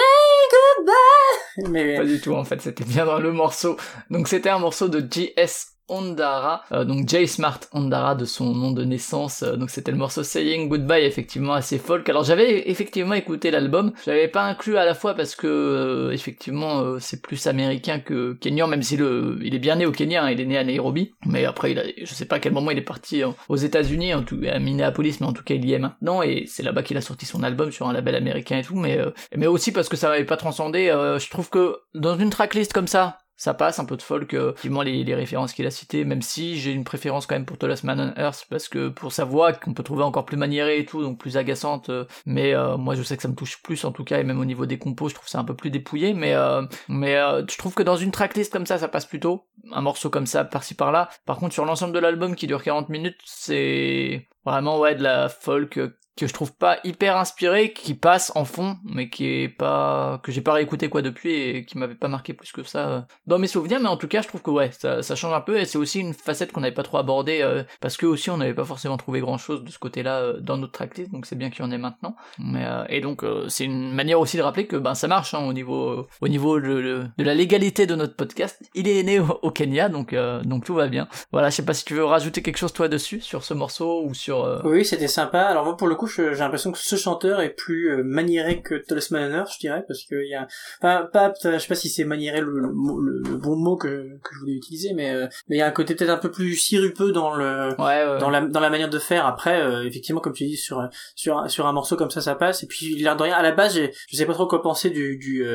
Speaker 2: goodbye. Mais
Speaker 1: Pas du tout, en fait, c'était bien dans le morceau. Donc c'était un morceau de J.S. Ondara, euh, donc J. Smart Ondara de son nom de naissance, euh, donc c'était le morceau Saying Goodbye, effectivement assez folk. Alors j'avais effectivement écouté l'album, j'avais pas inclus à la fois parce que euh, effectivement c'est plus américain que kenyan, même si le, il est bien né au Kenya, hein, il est né à Nairobi, mais après il a, je sais pas à quel moment il est parti euh, aux États-Unis, en tout à Minneapolis, mais en tout cas il y est maintenant et c'est là-bas qu'il a sorti son album sur un label américain et tout, mais mais aussi parce que ça m'avait pas transcendé. je trouve que dans une tracklist comme ça, ça passe un peu de folk, effectivement les, les références qu'il a citées, même si j'ai une préférence quand même pour The Last Man on Earth, parce que pour sa voix qu'on peut trouver encore plus maniérée et tout, donc plus agaçante, euh, mais euh, moi je sais que ça me touche plus en tout cas, et même au niveau des compos, je trouve ça un peu plus dépouillé, mais euh, mais je trouve que dans une tracklist comme ça, ça passe plutôt, un morceau comme ça par-ci par-là. Par contre sur l'ensemble de l'album qui dure 40 minutes, c'est vraiment ouais de la folk euh, que je trouve pas hyper inspiré, qui passe en fond, mais qui est pas que j'ai pas réécouté quoi depuis et qui m'avait pas marqué plus que ça euh, dans mes souvenirs. Mais en tout cas, je trouve que ouais, ça, ça change un peu et c'est aussi une facette qu'on n'avait pas trop abordée euh, parce que aussi on n'avait pas forcément trouvé grand chose de ce côté-là euh, dans notre tracklist, donc c'est bien qu'il y en ait maintenant. Mais et donc c'est une manière aussi de rappeler que ben ça marche hein, au niveau au niveau de la légalité de notre podcast. Il est né au, au Kenya, donc donc tout va bien. Voilà, je sais pas si tu veux rajouter quelque chose toi dessus sur ce morceau ou sur euh,
Speaker 2: Oui, c'était sympa. Alors moi, pour le coup, j'ai l'impression que ce chanteur est plus euh, maniéré que Thomas Manor, je dirais, parce qu'il y a, enfin, pas, je sais pas si c'est maniéré le, le, mot- le- le bon mot que, que je voulais utiliser, mais euh, mais il y a un côté peut-être un peu plus sirupeux dans le
Speaker 1: ouais, ouais,
Speaker 2: dans la dans la manière de faire. Après, euh, effectivement, comme tu dis, sur sur un, sur un morceau comme ça, ça passe. Et puis l'air de rien, à la base, je sais pas trop quoi penser du du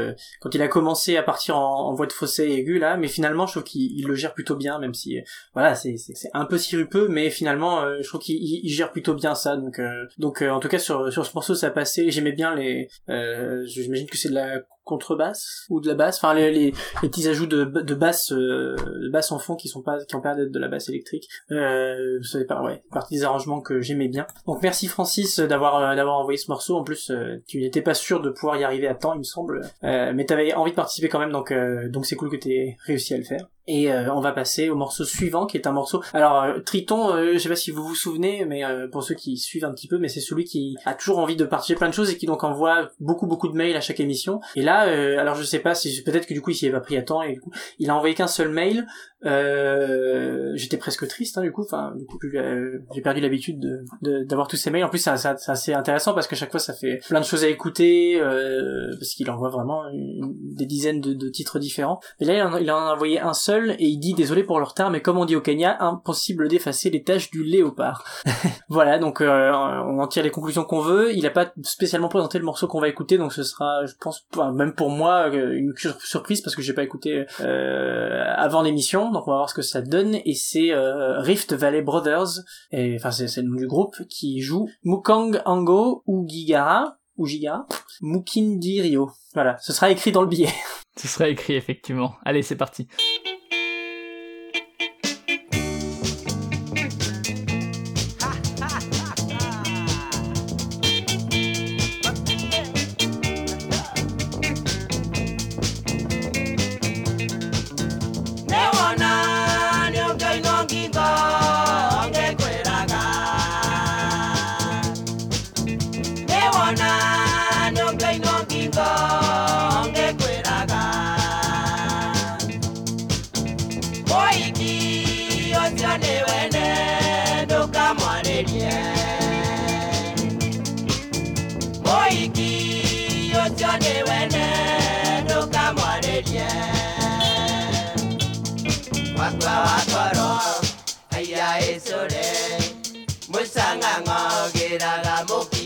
Speaker 2: quand il a commencé à partir en, en voix de fausset aiguë là, mais finalement, je trouve qu'il il le gère plutôt bien, même si voilà, c'est c'est un peu sirupeux, mais finalement, je trouve qu'il il- gère plutôt bien ça. Donc euh, donc euh, en tout cas sur sur ce morceau, ça passait. J'aimais bien les. Euh, J'imagine que c'est de la contrebasse ou de la basse. Enfin les les, les petits ajouts de de basse euh, de basse en fond qui sont pas qui ont d'être de la basse électrique. Euh, ça fait pas ouais partie des arrangements que j'aimais bien. Donc merci Francis d'avoir euh, d'avoir envoyé ce morceau. En plus euh, tu n'étais pas sûr de pouvoir y arriver à temps, il me semble, euh, mais t'avais envie de participer quand même, donc euh, donc c'est cool que t'aies réussi à le faire. Et euh, on va passer au morceau suivant qui est un morceau. Alors Triton, euh, je sais pas si vous vous souvenez, mais pour ceux qui suivent un petit peu, mais c'est celui qui a toujours envie de partager plein de choses et qui donc envoie beaucoup beaucoup de mails à chaque émission. Et là, euh, alors je sais pas si peut-être que du coup il s'y est pas pris à temps et du coup il a envoyé qu'un seul mail. Euh, J'étais presque triste hein, du coup. Enfin du coup euh, j'ai perdu l'habitude de de- d'avoir tous ces mails. En plus c'est assez intéressant parce que chaque fois ça fait plein de choses à écouter euh, parce qu'il envoie vraiment une- des dizaines de, de titres différents. Mais là il en, il en a envoyé un seul et il dit désolé pour le retard mais comme on dit au Kenya impossible d'effacer les taches du léopard. [LAUGHS] voilà donc euh, on en tire les conclusions qu'on veut. Il a pas spécialement présenté le morceau qu'on va écouter donc ce sera je pense enfin, même pour moi euh, une sur- surprise parce que j'ai pas écouté euh, avant l'émission donc on va voir ce que ça donne et c'est euh, Rift Valley Brothers et enfin c'est le nom du groupe qui joue Mukang Ango ou Gigara ou Gigara Mukindi Rio. Voilà, ce sera écrit dans le billet.
Speaker 1: Ce serait écrit effectivement. Allez, c'est parti.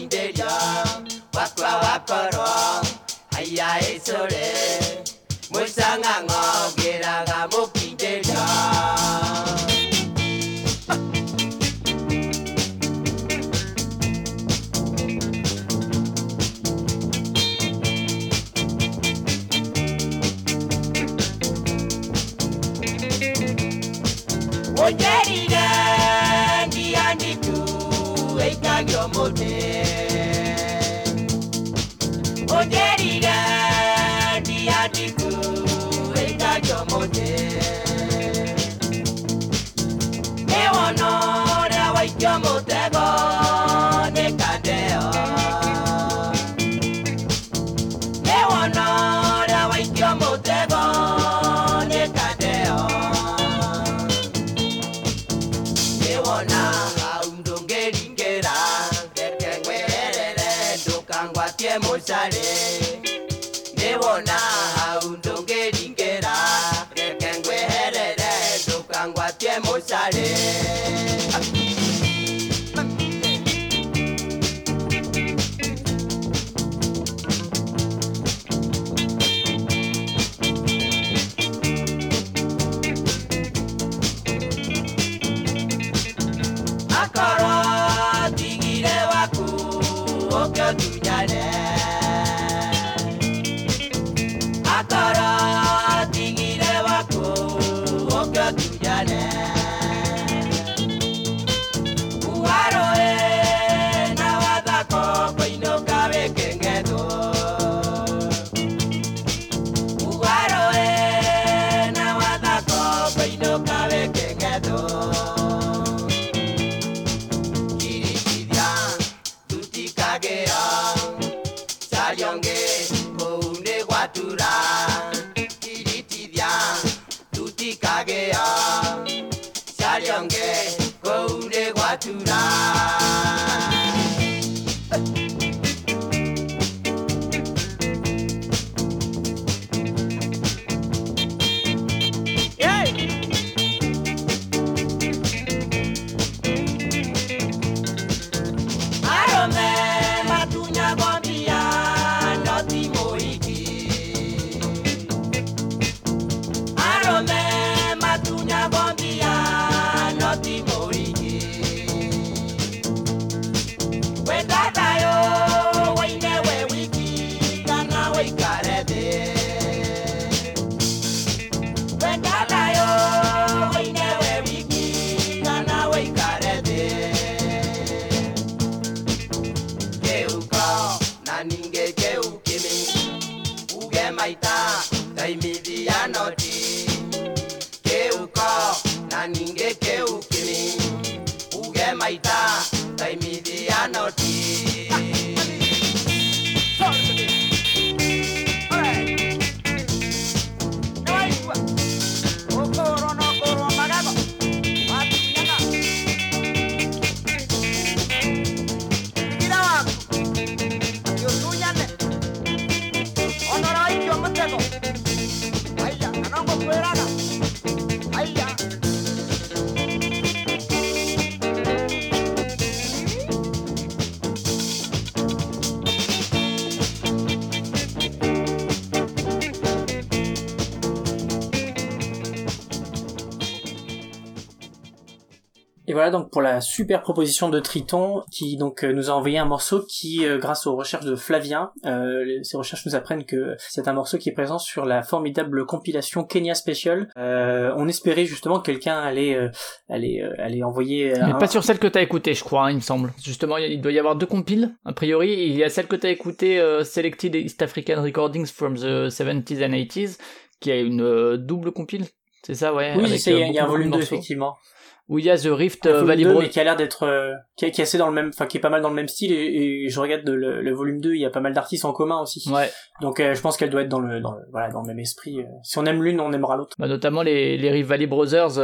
Speaker 9: 이대령 왁과 왁거롱 하야의 소리. 물상항어 기라가 목
Speaker 10: somos voilà donc pour la super proposition de Triton qui donc euh, nous a envoyé un morceau qui, euh, grâce aux recherches de Flavien, euh, ces recherches nous apprennent que c'est un morceau qui est présent sur la formidable compilation Kenya Special. Euh, on espérait justement que quelqu'un allait, euh, allait, allait envoyer.
Speaker 1: Mais
Speaker 10: un-
Speaker 1: pas sur celle que t'as écoutée, je crois, hein, il me semble. Justement, il doit y avoir deux compiles, a priori. Il y a celle que t'as écoutée, Selected East African Recordings from the 70s and 80s, qui a une double compile. C'est ça, ouais.
Speaker 10: Oui, il y a- il y a un volume 2
Speaker 1: morceaux.
Speaker 10: effectivement.
Speaker 1: Où il y a The Rift euh, Valley
Speaker 10: 2,
Speaker 1: Bros.
Speaker 10: mais qui a l'air d'être euh, qui, est, assez dans le même enfin qui est pas mal dans le même style et, et je regarde le, le volume 2 il y a pas mal d'artistes en commun aussi
Speaker 1: Ouais.
Speaker 10: donc euh, je pense qu'elle doit être dans le, dans le voilà dans le même esprit si on aime l'une on aimera l'autre
Speaker 1: Bah, notamment les, les Rift Valley Brothers,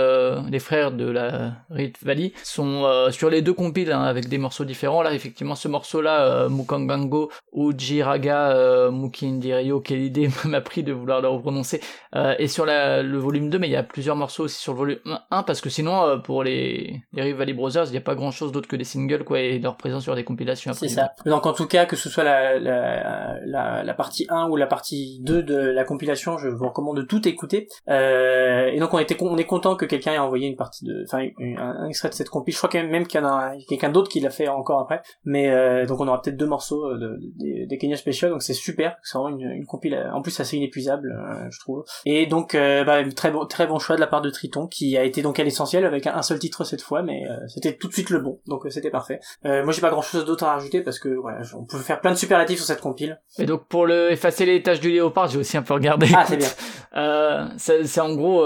Speaker 1: les frères de la Rift Valley, sont sur les deux compiles hein, avec des morceaux différents. Là, effectivement, ce morceau-là, euh, Mukangango, Ujiraga, Mukindirio, Kelide [LAUGHS] m'a appris de vouloir le prononcer, est sur la, le volume 2, mais il y a plusieurs morceaux aussi sur le volume 1, parce que sinon, euh, pour les, les Rift Valley Brothers, il n'y a pas grand-chose d'autre que des singles, quoi, et leur présence sur des compilations.
Speaker 10: c'est ça. Donc en tout cas que ce soit la, la, la, la partie 1 ou la partie 2 de la compilation je vous recommande de tout écouter. Euh, et donc on était on est content que quelqu'un ait envoyé une partie de enfin un, un extrait de cette compil je crois quand même, même qu'il y en a quelqu'un d'autre qui l'a fait encore après. Mais euh, donc on aura peut-être deux morceaux euh, de, de- des, des Kenya Special. Donc c'est super. C'est vraiment une, une compil en plus assez inépuisable euh, je trouve. Et donc bah, très bon très bon choix de la part de Triton qui a été donc à l'essentiel avec un,
Speaker 2: seul titre cette fois, mais euh, c'était tout de suite le bon, donc euh, c'était parfait. Euh, moi j'ai pas grand chose d'autre à rajouter parce que voilà, on peut faire plein de superlatifs sur cette compile.
Speaker 1: Et donc pour le effacer les taches du léopard, j'ai aussi un peu regardé.
Speaker 2: Ah c'est bien. [LAUGHS]
Speaker 1: C'est en gros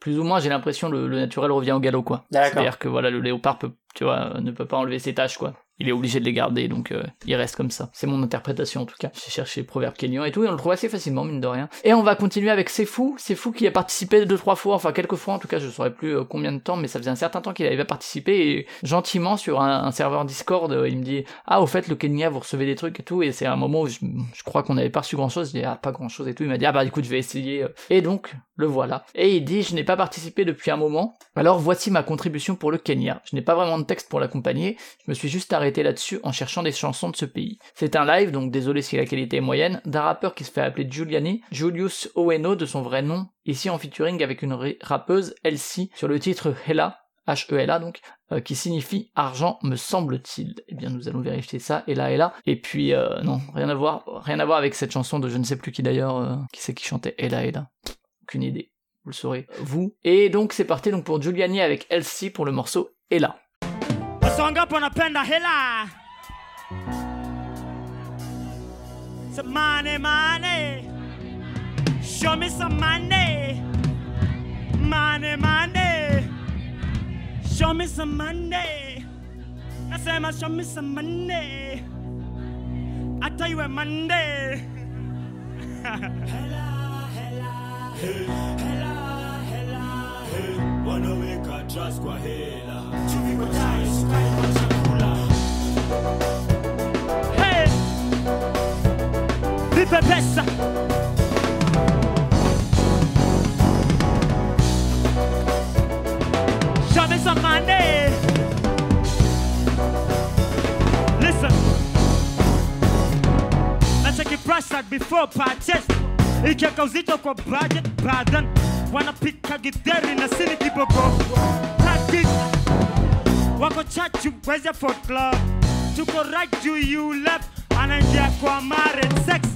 Speaker 1: plus ou moins j'ai l'impression le, le naturel revient au galop quoi.
Speaker 2: D'accord.
Speaker 1: C'est-à-dire que voilà le léopard peut tu vois ne peut pas enlever ses taches quoi. Il est obligé de les garder donc euh, il reste comme ça. C'est mon interprétation en tout cas. J'ai cherché proverbe kényan et tout et on le trouve assez facilement mine de rien. Et on va continuer avec C'est fou, C'est fou qui a participé deux trois fois, enfin quelques fois en tout cas, je saurais plus euh, combien de temps mais ça faisait un certain temps qu'il avait participé et gentiment sur un, serveur Discord, euh, il me dit "Ah au fait le Kenya vous recevez des trucs et tout" et c'est un moment où je, je crois qu'on n'avait pas reçu grand-chose, je dis "Ah pas grand-chose" et tout, il m'a dit "Ah bah écoute, je vais essayer." Et donc le voilà. Et il dit "Je n'ai pas participé depuis un moment. Alors voici ma contribution pour le Kenya. Je n'ai pas vraiment de texte pour l'accompagner, je me suis juste arrêté là-dessus en cherchant des chansons de ce pays. C'est un live, donc désolé si la qualité est moyenne, d'un rappeur qui se fait appeler Giuliani, Julius Oweno de son vrai nom, ici en featuring avec une rappeuse, Elsie, sur le titre Hela, H-E-L-A donc, euh, qui signifie argent me semble-t-il. Eh bien nous allons vérifier ça, Hela Hela. Et puis euh, non, rien à voir, rien à voir avec cette chanson de je ne sais plus qui d'ailleurs, euh, qui c'est qui chantait Hela Hela. Aucune idée. Vous le saurez, vous. Et donc c'est parti donc pour Giuliani avec Elsie pour le morceau Hela.
Speaker 11: Wasonga panapenda hela. Some money, money Show me some money. Money, money Show me some money. Nasema show me some money. I tell you a Monday. Wanaweka trust kwa hela. Chuviko chai Show me some money. Listen. Nacheki price tag before purchase. Ikiweka uzito kwa budget burden. Wanapika githeri na sini kibogo. Tactic. Wako chachu weze for club. Tuko right juu you left. Anaingia kwa marriage sex.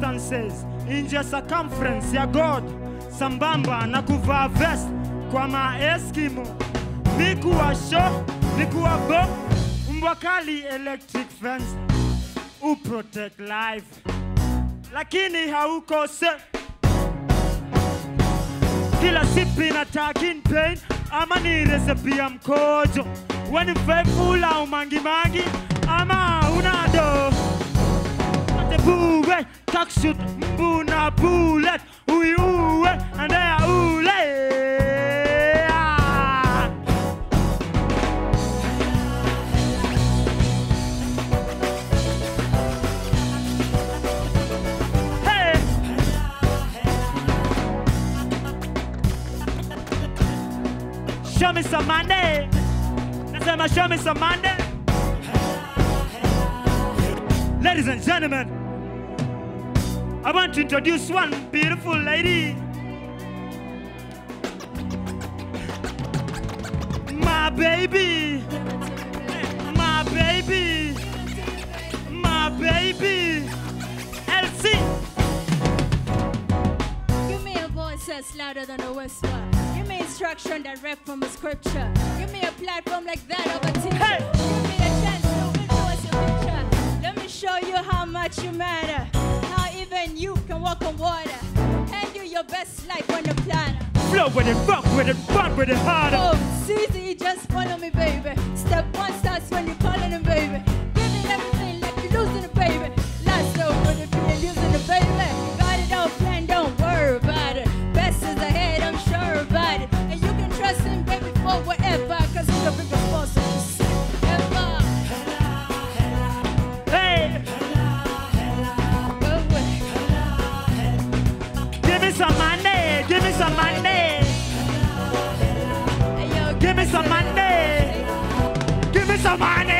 Speaker 11: Circumstances. Nje ya circumference ya God. Sambamba na kuvaa vest kwa maeskimo. Ni kuwa show ni kuwa bo mbwa kali electric fence. Uprotect life? Lakini hauko safe kila sipi na takin pain. Ama ni resepi ya mkojo. Weni faithful au mangimangi ama unado atebuwe takshut mbuna Ah. Hey! Show me some money. Nasema show me some money. Ladies and gentlemen, I want to introduce one beautiful lady. My baby. My baby. My baby. Elsie.
Speaker 12: Give me a voice that's louder than a whisper. Give me instruction direct from a scripture. Give me a platform like that of a teacher. Give me a chance to influence your picture. Let me show you how much you matter. Even you can walk on water. And do your best life on the planet.
Speaker 11: Flow with it, rock with it, fun with it harder.
Speaker 12: Oh, Susie, just follow me, baby. Step one starts when you're calling him, baby.
Speaker 11: somebody.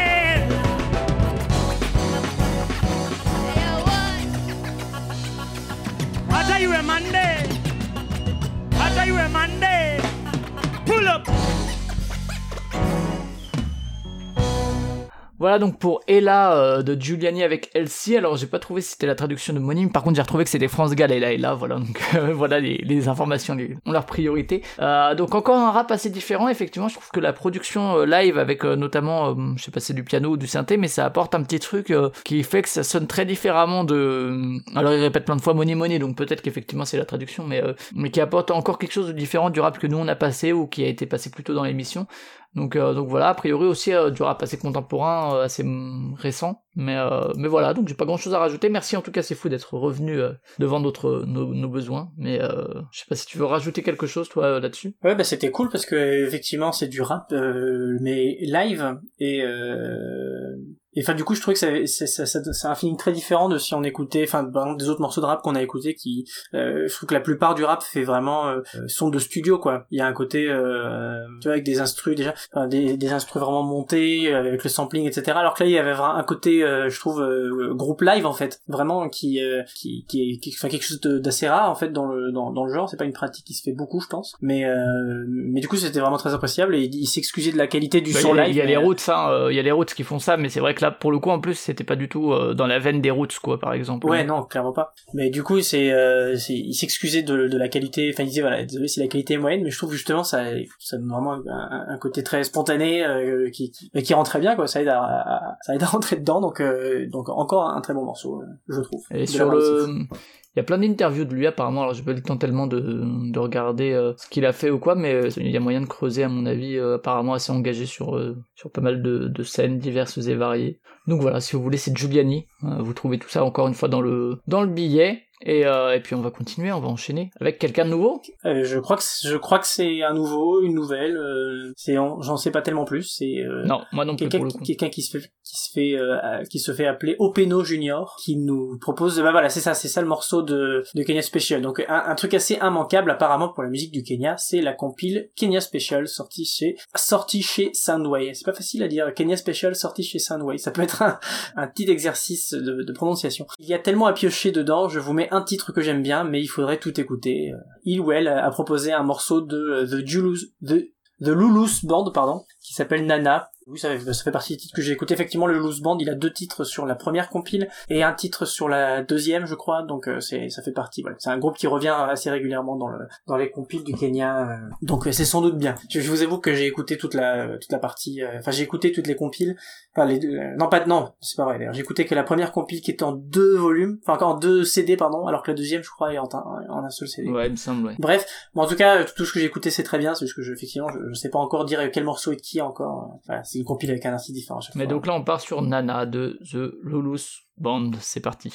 Speaker 1: Voilà donc pour Ella euh, de Giuliani avec Elsie. Alors j'ai pas trouvé si c'était la traduction de Monime. Par contre j'ai retrouvé que c'était France Gall Ella Ella. Voilà donc [LAUGHS] euh, voilà les, les informations les- ont leur priorité. Euh, donc encore un rap assez différent. Effectivement je trouve que la production euh, live avec euh, notamment euh, je sais pas c'est du piano ou du synthé mais ça apporte un petit truc qui fait que ça sonne très différemment de. Alors il répète plein de fois Money Money donc peut-être qu'effectivement c'est la traduction mais mais qui apporte encore quelque chose de différent du rap que nous on a passé ou qui a été passé plus tôt dans l'émission. Donc, euh, donc voilà, a priori aussi euh, du rap assez contemporain, euh, assez récent. Mais, euh, mais voilà, donc j'ai pas grand chose à rajouter. Merci en tout cas, c'est fou d'être revenu euh, devant notre, nos, nos besoins. Mais euh, je sais pas si tu veux rajouter quelque chose toi euh, là-dessus.
Speaker 2: Ouais, bah c'était cool parce que effectivement c'est du rap, euh, mais live et euh, et enfin du coup je trouvais que ça, c'est, ça, ça- c'est un feeling très différent de si on écoutait, enfin par des autres morceaux de rap qu'on a écoutés qui, euh, je trouve que la plupart du rap fait vraiment euh, son de studio quoi. Il y a un côté, euh, tu vois, avec des instrus déjà, enfin, des, des instrus vraiment montés euh, avec le sampling etc. Alors que là il y avait vraiment un côté, euh, je trouve, euh, groupe live en fait, vraiment qui euh, qui qui est qui, enfin, quelque chose d'assez rare en fait dans le dans, dans le genre. C'est pas une pratique qui se fait beaucoup je pense, mais euh, mais du coup c'était vraiment très appréciable et il, il s'excusait de la qualité du
Speaker 1: Bah,
Speaker 2: son
Speaker 1: il y a,
Speaker 2: live.
Speaker 1: il y a
Speaker 2: mais,
Speaker 1: les routes, hein, euh, il y a les routes qui font ça, mais c'est vrai que là, pour le coup, en plus, c'était pas du tout euh, dans la veine des routes, quoi, par exemple.
Speaker 2: Ouais, non, clairement pas. Mais du coup, c'est, euh, il s'excusait de, de la qualité. Enfin, il disait voilà, désolé si la qualité est moyenne, mais je trouve justement ça, ça donne vraiment un, un côté très spontané euh, qui, qui, qui rend très bien, quoi. Ça aide à, à- ça aide à [LAUGHS] rentrer dedans, donc, euh, donc encore un très bon morceau, euh, je trouve.
Speaker 1: Et sur le. Il y a plein d'interviews de lui apparemment. Alors j'ai pas le temps tellement de, de regarder euh, ce qu'il a fait ou quoi, mais euh, il y a moyen de creuser à mon avis. euh, apparemment assez engagé sur sur pas mal de, de scènes diverses et variées. Donc voilà, si vous voulez, c'est Giuliani. Euh, vous trouvez tout ça encore une fois dans le dans le billet. Et, euh, et puis on va continuer, on va enchaîner avec quelqu'un de nouveau.
Speaker 2: Euh, je crois que c'est- je crois que c'est un nouveau, une nouvelle. euh, c'est j'en sais pas tellement plus. C'est
Speaker 1: Non, moi non plus
Speaker 2: quelqu'un qui- se fait qui se fait qui se fait appeler Openo Junior qui nous propose bah voilà c'est ça c'est ça le morceau de de Kenya Special donc un, un truc assez immanquable apparemment pour la musique du Kenya c'est la compile Kenya Special sortie chez sortie chez Soundway c'est pas facile à dire Kenya Special sortie chez Soundway ça peut être [LAUGHS] un, petit exercice de, prononciation. Il y a tellement à piocher dedans je vous mets un titre que j'aime bien mais il faudrait tout écouter. Euh, il ou elle a proposé un morceau de euh, The Julus The The Lulus Band, pardon, qui s'appelle Nana. Oui, ça fait, ça fait partie des titres que j'ai écouté. Effectivement, le Loose Band, il a deux titres sur la première compile et un titre sur la deuxième, je crois. Donc, euh, c'est, ça fait partie. Voilà. C'est un groupe qui revient assez régulièrement dans le, dans les compiles du Kenya. euh. Donc, euh, c'est sans doute bien. Je, je vous avoue que j'ai écouté toute la, toute la partie. euh, Enfin, j'ai écouté toutes les compiles. Enfin, les deux. euh, non, pas non, c'est pas vrai. D'ailleurs, j'ai écouté que la première compile qui était en deux volumes, enfin en deux CD, pardon, alors que la deuxième, je crois, est en, un- en un seul CD.
Speaker 1: Ouais, il me semble. Ouais.
Speaker 2: Bref, bon, en tout cas, tout ce que j'ai écouté, c'est très bien. C'est juste que je, effectivement, je, je sais pas encore dire quel morceau est qui encore. Voilà, c'est une compile avec un artiste différent chaque
Speaker 1: Mais
Speaker 2: fois.
Speaker 1: donc là, on part sur Nana de The Lulus Band. C'est parti.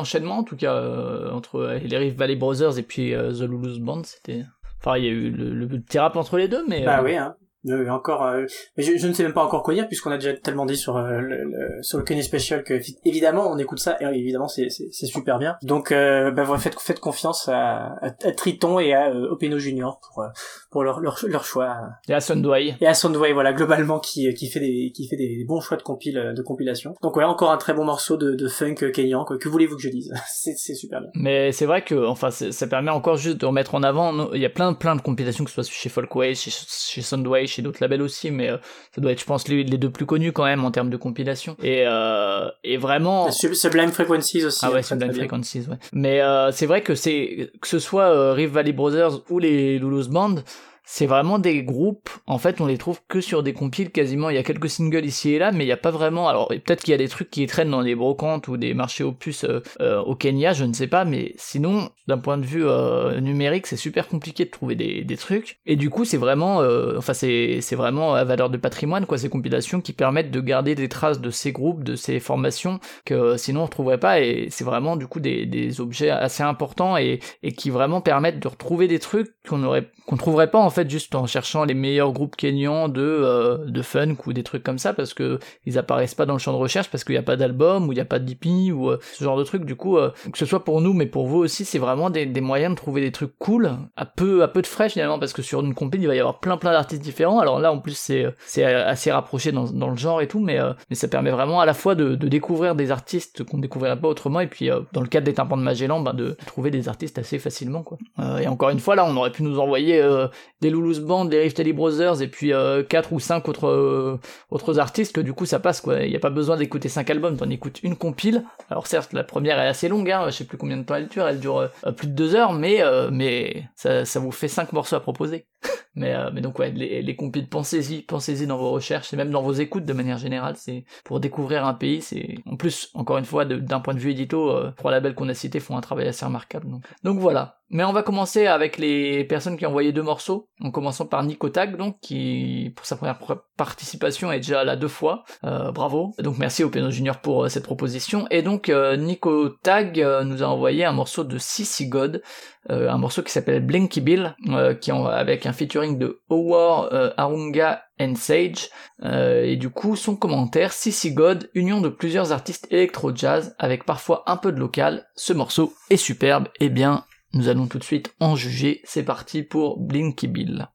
Speaker 1: Il y a un bel enchaînement en tout cas euh, entre les Rift Valley Brothers et puis euh, The Lulu's Band. C'était, enfin, il y a eu le, le petit rap entre les deux, mais
Speaker 2: Bah
Speaker 1: euh,
Speaker 2: oui, hein. Euh, encore, euh, je, je ne sais même pas encore quoi dire puisqu'on a déjà tellement dit sur euh, le, le- sur le Kenny Special que évidemment on écoute ça et évidemment c'est c'est super bien. Donc euh, bah, voilà, faites faites confiance à, à, à Triton et à euh, Openo Junior pour euh, pour leur leur, leur choix
Speaker 1: et à Sundway.
Speaker 2: et à Soundwave voilà globalement qui qui fait des qui fait des bons choix de compile de compilation. Donc ouais encore un très bon morceau de, de funk kenyan quoi. Que voulez-vous que je dise? [LAUGHS] C'est c'est super bien.
Speaker 1: Mais c'est vrai que, enfin, ça permet encore juste de remettre en avant. Il y a plein, plein de compilations, que ce soit chez Folkway, chez, chez Soundway, chez d'autres labels aussi, mais euh, ça doit être, je pense, les, les deux plus connus quand même en termes de compilation. Et, euh, et vraiment.
Speaker 2: Sub- Sublime Frequencies aussi.
Speaker 1: Ah ouais,
Speaker 2: hein,
Speaker 1: Sublime. Frequencies, ouais. Mais euh, c'est vrai que c'est que ce soit Rift Valley Brothers ou les Lulu's Band, c'est vraiment des groupes. En fait, on les trouve que sur des compiles quasiment. Il y a quelques singles ici et là, mais il y a pas vraiment. Alors peut-être qu'il y a des trucs qui traînent dans des brocantes ou des marchés opus euh, euh, au Kenya, je ne sais pas. Mais sinon, d'un point de vue euh, numérique, c'est super compliqué de trouver des, des trucs. Et du coup, c'est vraiment, euh, enfin, c'est vraiment à valeur de patrimoine, quoi, ces compilations qui permettent de garder des traces de ces groupes, de ces formations que euh, sinon on trouverait pas. Et c'est vraiment du coup des, des objets assez importants et, et qui vraiment permettent de retrouver des trucs qu'on aurait qu'on trouverait pas en fait juste en cherchant les meilleurs groupes kenyans de euh, de funk ou des trucs comme ça parce que ils apparaissent pas dans le champ de recherche parce qu'il n'y a pas d'album ou il n'y a pas d'IP ou euh, ce genre de trucs. Du coup euh, que ce soit pour nous mais pour vous aussi c'est vraiment des, des moyens de trouver des trucs cool à peu à peu de frais finalement parce que sur une compil il va y avoir plein plein d'artistes différents. Alors là en plus c'est c'est assez rapproché dans, dans le genre et tout mais euh, mais ça permet vraiment à la fois de, de découvrir des artistes qu'on découvrirait pas autrement et puis euh, dans le cadre des tympans de Magellan ben, de trouver des artistes assez facilement quoi. Euh, et encore une fois là on aurait pu nous envoyer euh, des Lulu's Band, des Rift Brothers et puis euh, quatre ou cinq autres euh, autres artistes que du coup ça passe quoi. Il y a pas besoin d'écouter cinq albums, t'en écoutes une compile. Alors certes la première est assez longue, hein, je sais plus combien de temps elle dure, elle dure euh, plus de deux heures, mais mais ça, ça vous fait cinq morceaux à proposer. [LAUGHS] mais euh, mais donc ouais les, les pensez-y, pensez-y dans vos recherches et même dans vos écoutes de manière générale. C'est pour découvrir un pays, c'est en plus encore une fois d'un point de vue édito, euh, trois labels qu'on a cités font un travail assez remarquable. Donc voilà. Mais on va commencer avec les personnes qui ont envoyé deux morceaux, en commençant par Nico Tag, donc, qui, pour sa première pr- participation, est déjà là deux fois. Euh, bravo. Donc merci au Peno Junior pour euh, cette proposition. Et donc, Nico Tag nous a envoyé un morceau de Sissy God, un morceau qui s'appelle Blinky Bill, qui en, avec un featuring de Howard euh, Arunga and Sage. Euh, et du coup, son commentaire, Sissy God, union de plusieurs artistes électro-jazz, avec parfois un peu de local. Ce morceau est superbe. Eh bien, nous allons tout de suite en juger. C'est parti pour Blinky Bill.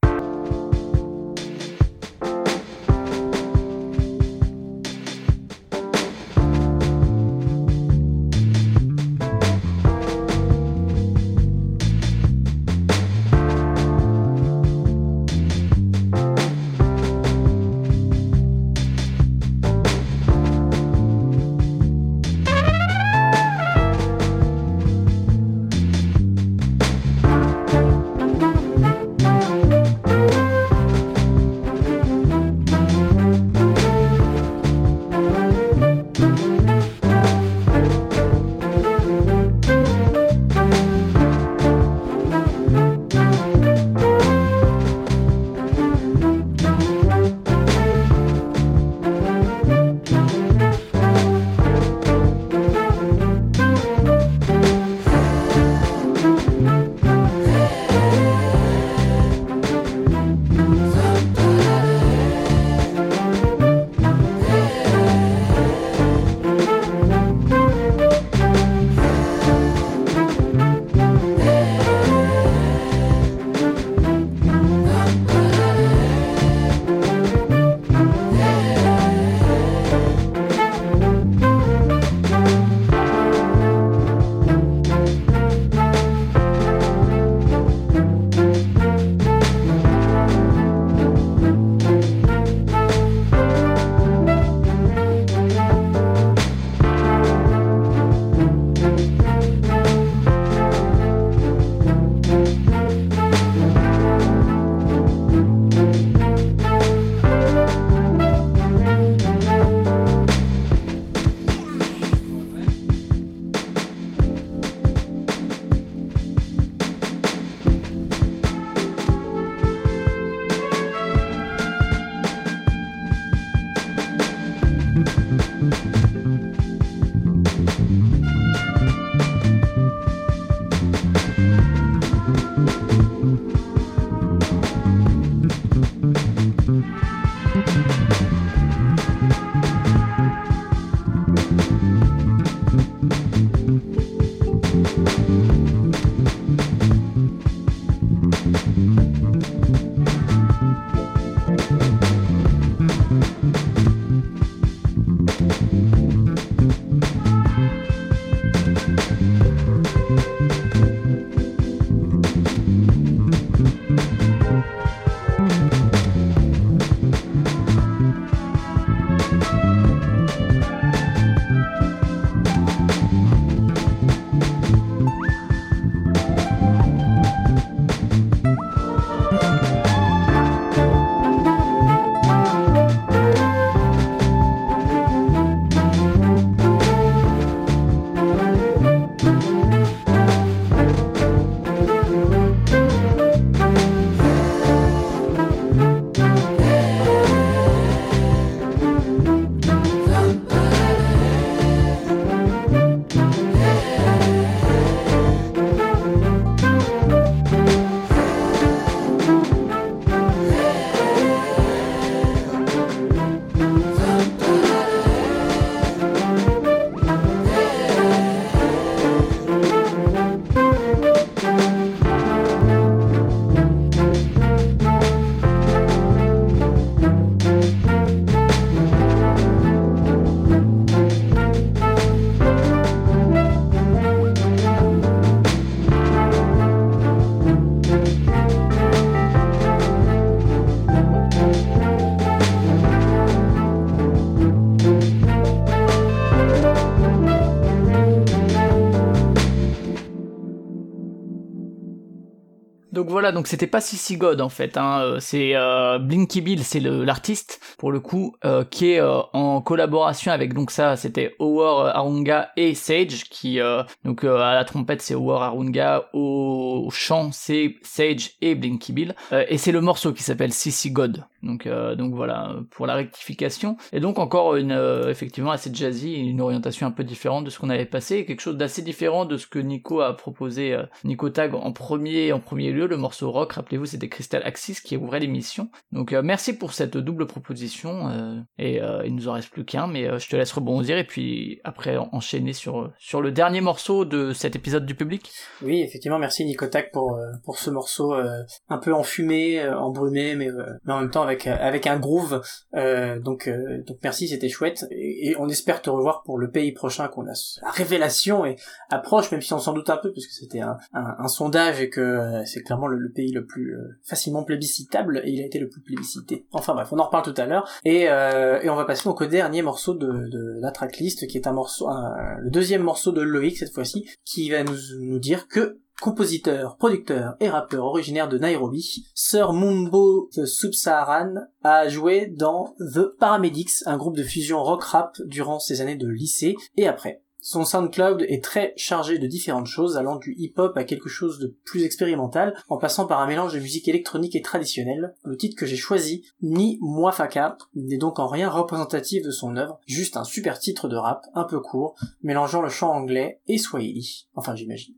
Speaker 1: Voilà, donc c'était pas Sissy God en fait, hein, euh, c'est euh, Blinky Bill, c'est l'artiste pour le coup euh, qui est euh, en collaboration avec donc ça, c'était Howard Arunga et Sage qui euh, donc à la trompette c'est Howard Arunga, au chant c'est Sage et Blinky Bill et c'est le morceau qui s'appelle Sissy God. Donc euh, donc voilà pour la rectification et donc encore une euh, effectivement assez jazzy, une orientation un peu différente de ce qu'on avait passé, quelque chose d'assez différent de ce que Nico a proposé euh, Nico Tag en premier en premier lieu le morceau rock, rappelez-vous c'était Crystal Axis qui ouvrait l'émission. Donc merci pour cette double proposition et il nous en reste plus qu'un mais je te laisse rebondir et puis après en- enchaîner sur sur le dernier morceau de cet épisode du public.
Speaker 2: Oui, effectivement, merci Nicotac pour euh, pour ce morceau un peu enfumé, embrumé, mais mais en même temps avec euh, avec un groove. Euh, donc euh, donc merci, c'était chouette et, on espère te revoir pour le pays prochain qu'on a. La révélation et approche, même si on s'en doute un peu parce que c'était un, un, sondage et que euh, c'est clairement le, le pays le plus euh, facilement plébiscitable et il a été le plus plébiscité. Enfin bref, on en reparle tout à l'heure et euh, et on va passer donc au dernier morceau de de la tracklist qui est un morceau un- le deuxième morceau de Loïc cette fois-ci qui va nous nous dire que compositeur, producteur et rappeur originaire de Nairobi, Sir Mumbo the Sub-Saharan a joué dans The Paramedics, un groupe de fusion rock-rap durant ses années de lycée et après. Son SoundCloud est très chargé de différentes choses, allant du hip-hop à quelque chose de plus expérimental, en passant par un mélange de musique électronique et traditionnelle. Le titre que j'ai choisi, Ni Mwafaka, n'est donc en rien représentatif de son œuvre, juste un super titre de rap, un peu court, mélangeant le chant anglais et swahili. Enfin, j'imagine.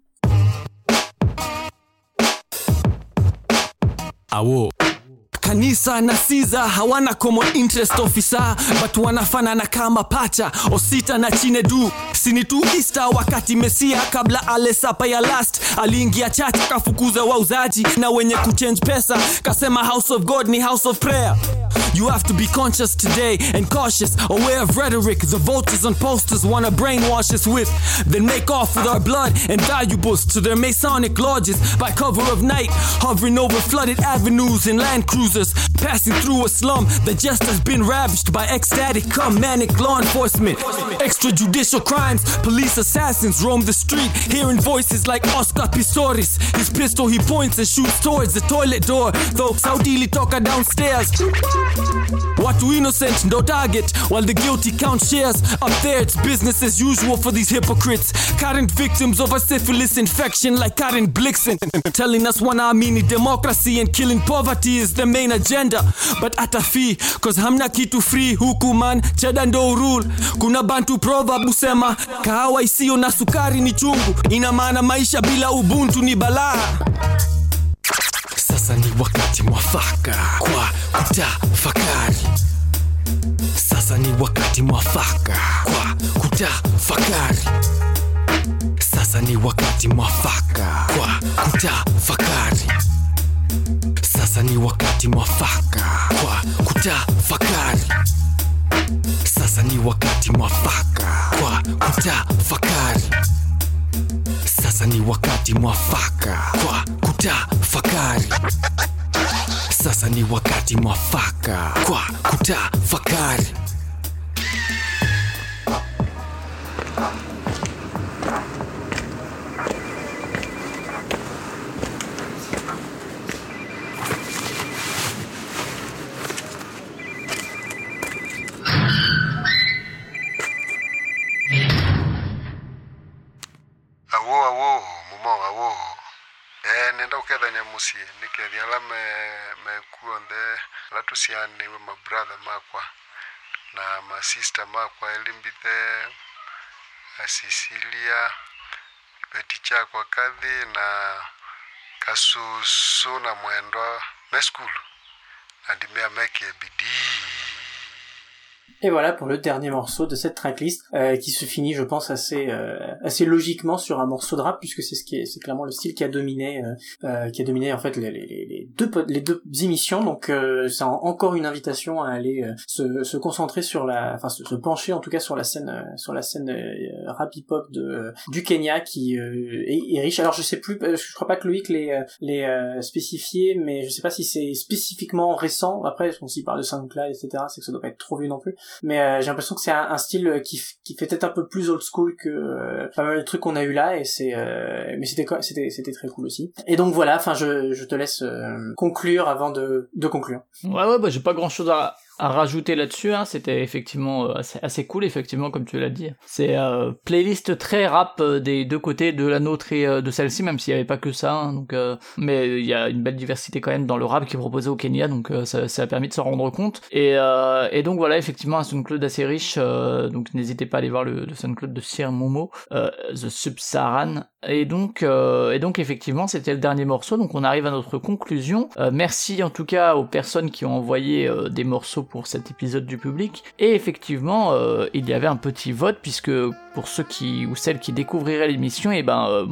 Speaker 13: Awo. Kanisa na siza hawana common interest officer but wanafanana kama pacha. Osita na chinedu sini tu ista wakati mesia kabla alesapa ya last aliingia chacha kafukuza wauzaji na wenye kuchange pesa. Kasema house of god ni house of prayer You have to be conscious today and cautious, aware of rhetoric the voters on posters wanna brainwash us with. Then make off with our blood and valuables to their Masonic lodges by cover of night, hovering over flooded avenues in Land Cruisers, passing through a slum that just has been ravaged by ecstatic, come manic law enforcement. Extrajudicial crimes, police assassins roam the street, hearing voices like Oscar Pistorius. His pistol he points and shoots towards the toilet door, though Saudi toka downstairs. Watu innocent ndo target while the guilty count shares. Up there it's business as usual for these hypocrites. Current victims of a syphilis infection like Karen Blixen. Telling us wanaamini democracy and killing poverty is the main agenda. But atafi cause hamna kitu free huku man. Cheda ndo rule. Kuna bantu proverb husema kahawa isiyo na sukari ni chungu. Ina maana maisha bila ubuntu ni balaa sasa ni wakati mwafaka kwa kutafakari. Sasa ni wakati mwafaka kwa kutafakari. Sasa ni wakati mwafaka kwa kutafakari. Sasa ni wakati mwafaka kwa kutafakari. Sasa ni wakati mwafaka kwa kutafakari sasa ni wakati mwafaka kwa kutafakari. Sasa ni wakati mwafaka kwa kutafakari
Speaker 14: awo awo mumo woho. Eh nenda ukethanya musie nikethia ala me mekuonthe ala tusianiwe mabratha makwa na masista makwa elimbithe asisilia beti chakwa kathi na kasusu na mwendwa me skulu na ndimea mekie bidii
Speaker 2: Et voilà pour le dernier morceau de cette tracklist euh, qui se finit, je pense, assez euh, assez logiquement sur un morceau de rap puisque c'est ce qui est c'est clairement le style qui a dominé euh, euh, qui a dominé en fait les, les, deux les deux émissions. Donc euh, c'est en- encore une invitation à aller euh, se, se concentrer sur la enfin se, pencher en tout cas sur la scène sur la scène rap hip hop de du Kenya qui est, est riche. Alors je sais plus, je crois pas que Loïc les les spécifié, mais je sais pas si c'est spécifiquement récent. Après, on s'y parle de SoundCloud, etc. C'est que ça doit pas être trop vieux non plus. Mais euh, j'ai l'impression que c'est un, style qui, f- qui fait peut-être un peu plus old school que euh, pas mal de trucs qu'on a eu là, et c'est, euh, mais c'était c'était c'était très cool aussi. Et donc voilà, enfin je, je te laisse euh, conclure avant de, de conclure.
Speaker 1: Ouais, ouais, bah, j'ai pas grand chose à, à rajouter là-dessus. Hein. C'était effectivement euh, assez, cool, effectivement, comme tu l'as dit. C'est euh, playlist très rap euh, des deux côtés, de la nôtre et euh, de celle-ci, même s'il y avait pas que ça. hein, donc, euh, mais il y a une belle diversité quand même dans le rap qui est proposé au Kenya, donc ça, ça a permis de s'en rendre compte. Et, et donc voilà, effectivement, un SoundCloud assez riche. donc n'hésitez pas à aller voir le, le SoundCloud de Sir Momo, The Sub-Saharan. Et donc, et donc effectivement, c'était le dernier morceau. Donc on arrive à notre conclusion. Merci en tout cas aux personnes qui ont envoyé des morceaux pour cet épisode du public. Et effectivement, euh, il y avait un petit vote puisque pour ceux qui ou celles qui découvriraient l'émission, et ben euh,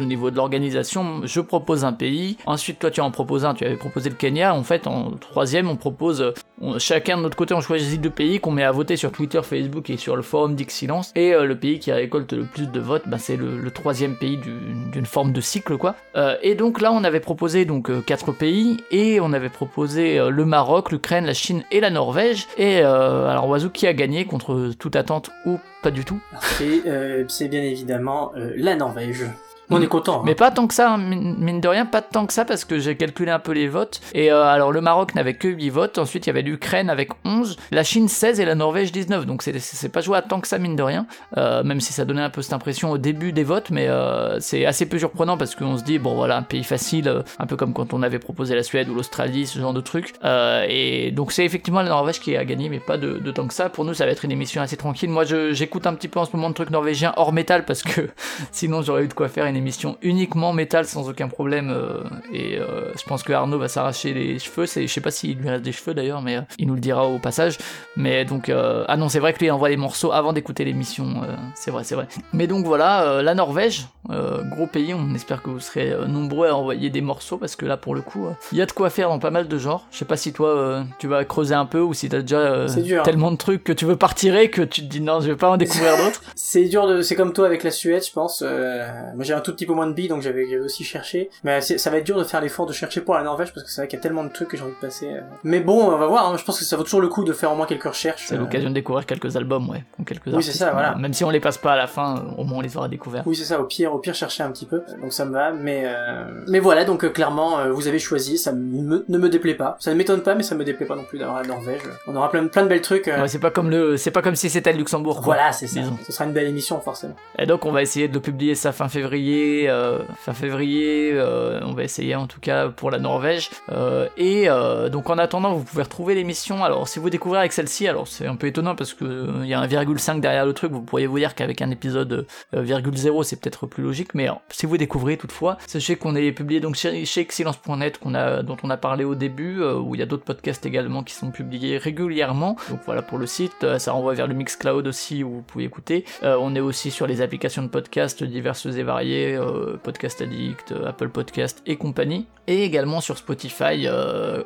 Speaker 1: au niveau de l'organisation, je propose un pays. Ensuite, toi, tu en proposes un. Tu avais proposé le Kenya. En fait, en troisième, on propose euh, chacun de notre côté, on choisit deux pays qu'on met à voter sur Twitter, Facebook et sur le forum d'Excellence. Et le pays qui récolte le plus de votes, ben, c'est le, troisième pays du- d'une forme de cycle, quoi. Et donc là, on avait proposé donc quatre pays et on avait proposé le Maroc, l'Ukraine, la Chine et la Norvège. Et euh, alors, Oiseau, qui a gagné contre toute attente ou pas du tout?
Speaker 2: Euh, c'est bien évidemment euh, la Norvège. On est content. hein.
Speaker 1: Mais pas tant que ça, hein, mine de rien, pas tant que ça, parce que j'ai calculé un peu les votes. Et euh, alors, le Maroc n'avait que 8 votes, ensuite il y avait l'Ukraine avec 11, la Chine 16 et la Norvège 19. Donc c'est- pas joué à tant que ça, mine de rien. Euh, même si ça donnait un peu cette impression au début des votes, mais euh, c'est assez peu surprenant parce qu'on se dit, bon voilà, un pays facile, un peu comme quand on avait proposé la Suède ou l'Australie, ce genre de trucs. Euh, et donc c'est effectivement la Norvège qui a gagné, mais pas de, de tant que ça. Pour nous, ça va être une émission assez tranquille. Moi, j'écoute un petit peu en ce moment de trucs norvégiens hors métal parce que [LAUGHS] sinon j'aurais eu de quoi faire une émission uniquement métal sans aucun problème. euh, et euh, je pense que Arnaud va s'arracher les cheveux. C'est, je sais pas s'il lui reste des cheveux d'ailleurs, mais euh, il nous le dira au passage. Mais donc, ah non, c'est vrai que lui il envoie les morceaux avant d'écouter l'émission. c'est vrai, c'est vrai. Mais donc voilà, la Norvège, gros pays. On espère que vous serez nombreux à envoyer des morceaux parce que là, pour le coup, il y a de quoi faire dans pas mal de genres. Je sais pas si toi, tu vas creuser un peu ou si t'as déjà
Speaker 2: dur.
Speaker 1: tellement de trucs que tu veux pas retirer que tu te dis non, je vais pas en découvrir d'autres.
Speaker 2: C'est dur de, c'est comme toi avec la Suède, je pense. Moi j'ai un tout petit peu moins de billes, donc j'avais aussi cherché. Mais ça va être dur de faire l'effort de chercher pour la Norvège parce que c'est vrai qu'il y a tellement de trucs que j'ai envie de passer. euh. Mais bon, on va voir. hein. Je pense que ça vaut toujours le coup de faire au moins quelques recherches.
Speaker 1: C'est
Speaker 2: euh.
Speaker 1: l'occasion de découvrir quelques albums, ouais, ou quelques
Speaker 2: Oui, c'est ça, voilà.
Speaker 1: Même si on les passe pas à la fin, euh, au moins on les aura découverts.
Speaker 2: Oui, c'est ça. Au pire, au pire, chercher un petit peu. Donc ça me va. Mais euh, mais voilà. Donc clairement, vous avez choisi. Ça me- ne me déplaît pas. Ça ne m'étonne pas, mais ça me déplaît pas non plus d'avoir la Norvège. On aura plein de plein de belles trucs.
Speaker 1: Ouais, c'est pas comme le, c'est pas comme si c'était le Luxembourg. quoi.
Speaker 2: Voilà, c'est ça. Ce sera une belle émission forcément.
Speaker 1: Et donc on va essayer de le publier ça fin février, euh, fin février, euh, on va essayer en tout cas pour la Norvège. Euh, et donc en attendant vous pouvez retrouver l'émission. Alors si vous découvrez avec celle-ci, alors c'est un peu étonnant parce que il y a un virgule 5 derrière le truc, vous pourriez vous dire qu'avec un épisode euh, virgule 0 c'est peut-être plus logique, mais si vous découvrez toutefois, sachez qu'on est publié donc chez, Excellence.net dont on a parlé au début, où il y a d'autres podcasts également qui sont publiés régulièrement. Donc voilà pour le site, ça renvoie vers le Mixcloud aussi où vous pouvez écouter. On est aussi sur les applications de podcast diverses et variées, euh, Podcast Addict, euh, Apple Podcast et compagnie. Et également sur Spotify, euh,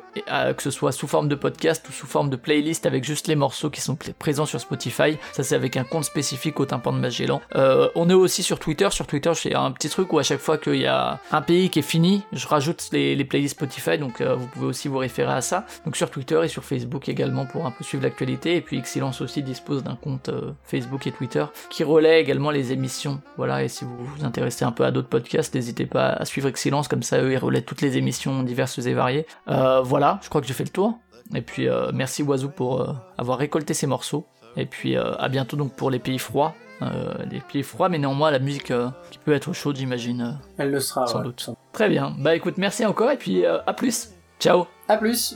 Speaker 1: que ce soit sous forme de podcast ou sous forme de playlist avec juste les morceaux qui sont présents sur Spotify. Ça c'est avec un compte spécifique au tympan de Magellan. On est aussi sur Twitter. Sur Twitter, je fais un petit truc où à chaque fois qu'il y a un pays qui est fini, je rajoute les, playlists Spotify. Donc vous pouvez aussi vous référer à ça. Donc sur Twitter et sur Facebook également pour un peu suivre l'actualité. Et puis Excellence aussi dispose d'un compte Facebook et Twitter qui relaie également les émissions. Voilà, et si vous vous intéressez un peu à d'autres podcasts, n'hésitez pas à suivre Excellence, comme ça eux ils relaient toutes les émissions diverses et variées. Euh, voilà, je crois que j'ai fait le tour. Et puis euh, merci Oiseau pour euh, avoir récolté ces morceaux. Et puis euh, à bientôt donc pour les pays froids. Euh, les pays froids, mais néanmoins la musique euh, qui peut être chaude, j'imagine. euh,
Speaker 2: Elle le sera.
Speaker 1: sans
Speaker 2: ouais.
Speaker 1: doute. Très bien. Bah écoute, merci encore et puis euh, à plus. Ciao.
Speaker 2: À plus.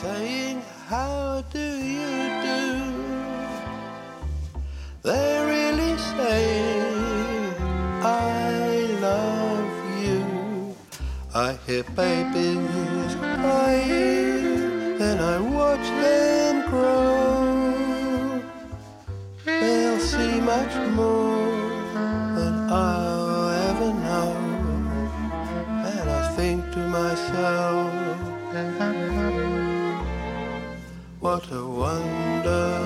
Speaker 3: saying, How do you do? They're really saying, I love you. I hear babies crying, then I watch them grow. They'll see much more than I'll ever know. And I think to myself, what a wonderful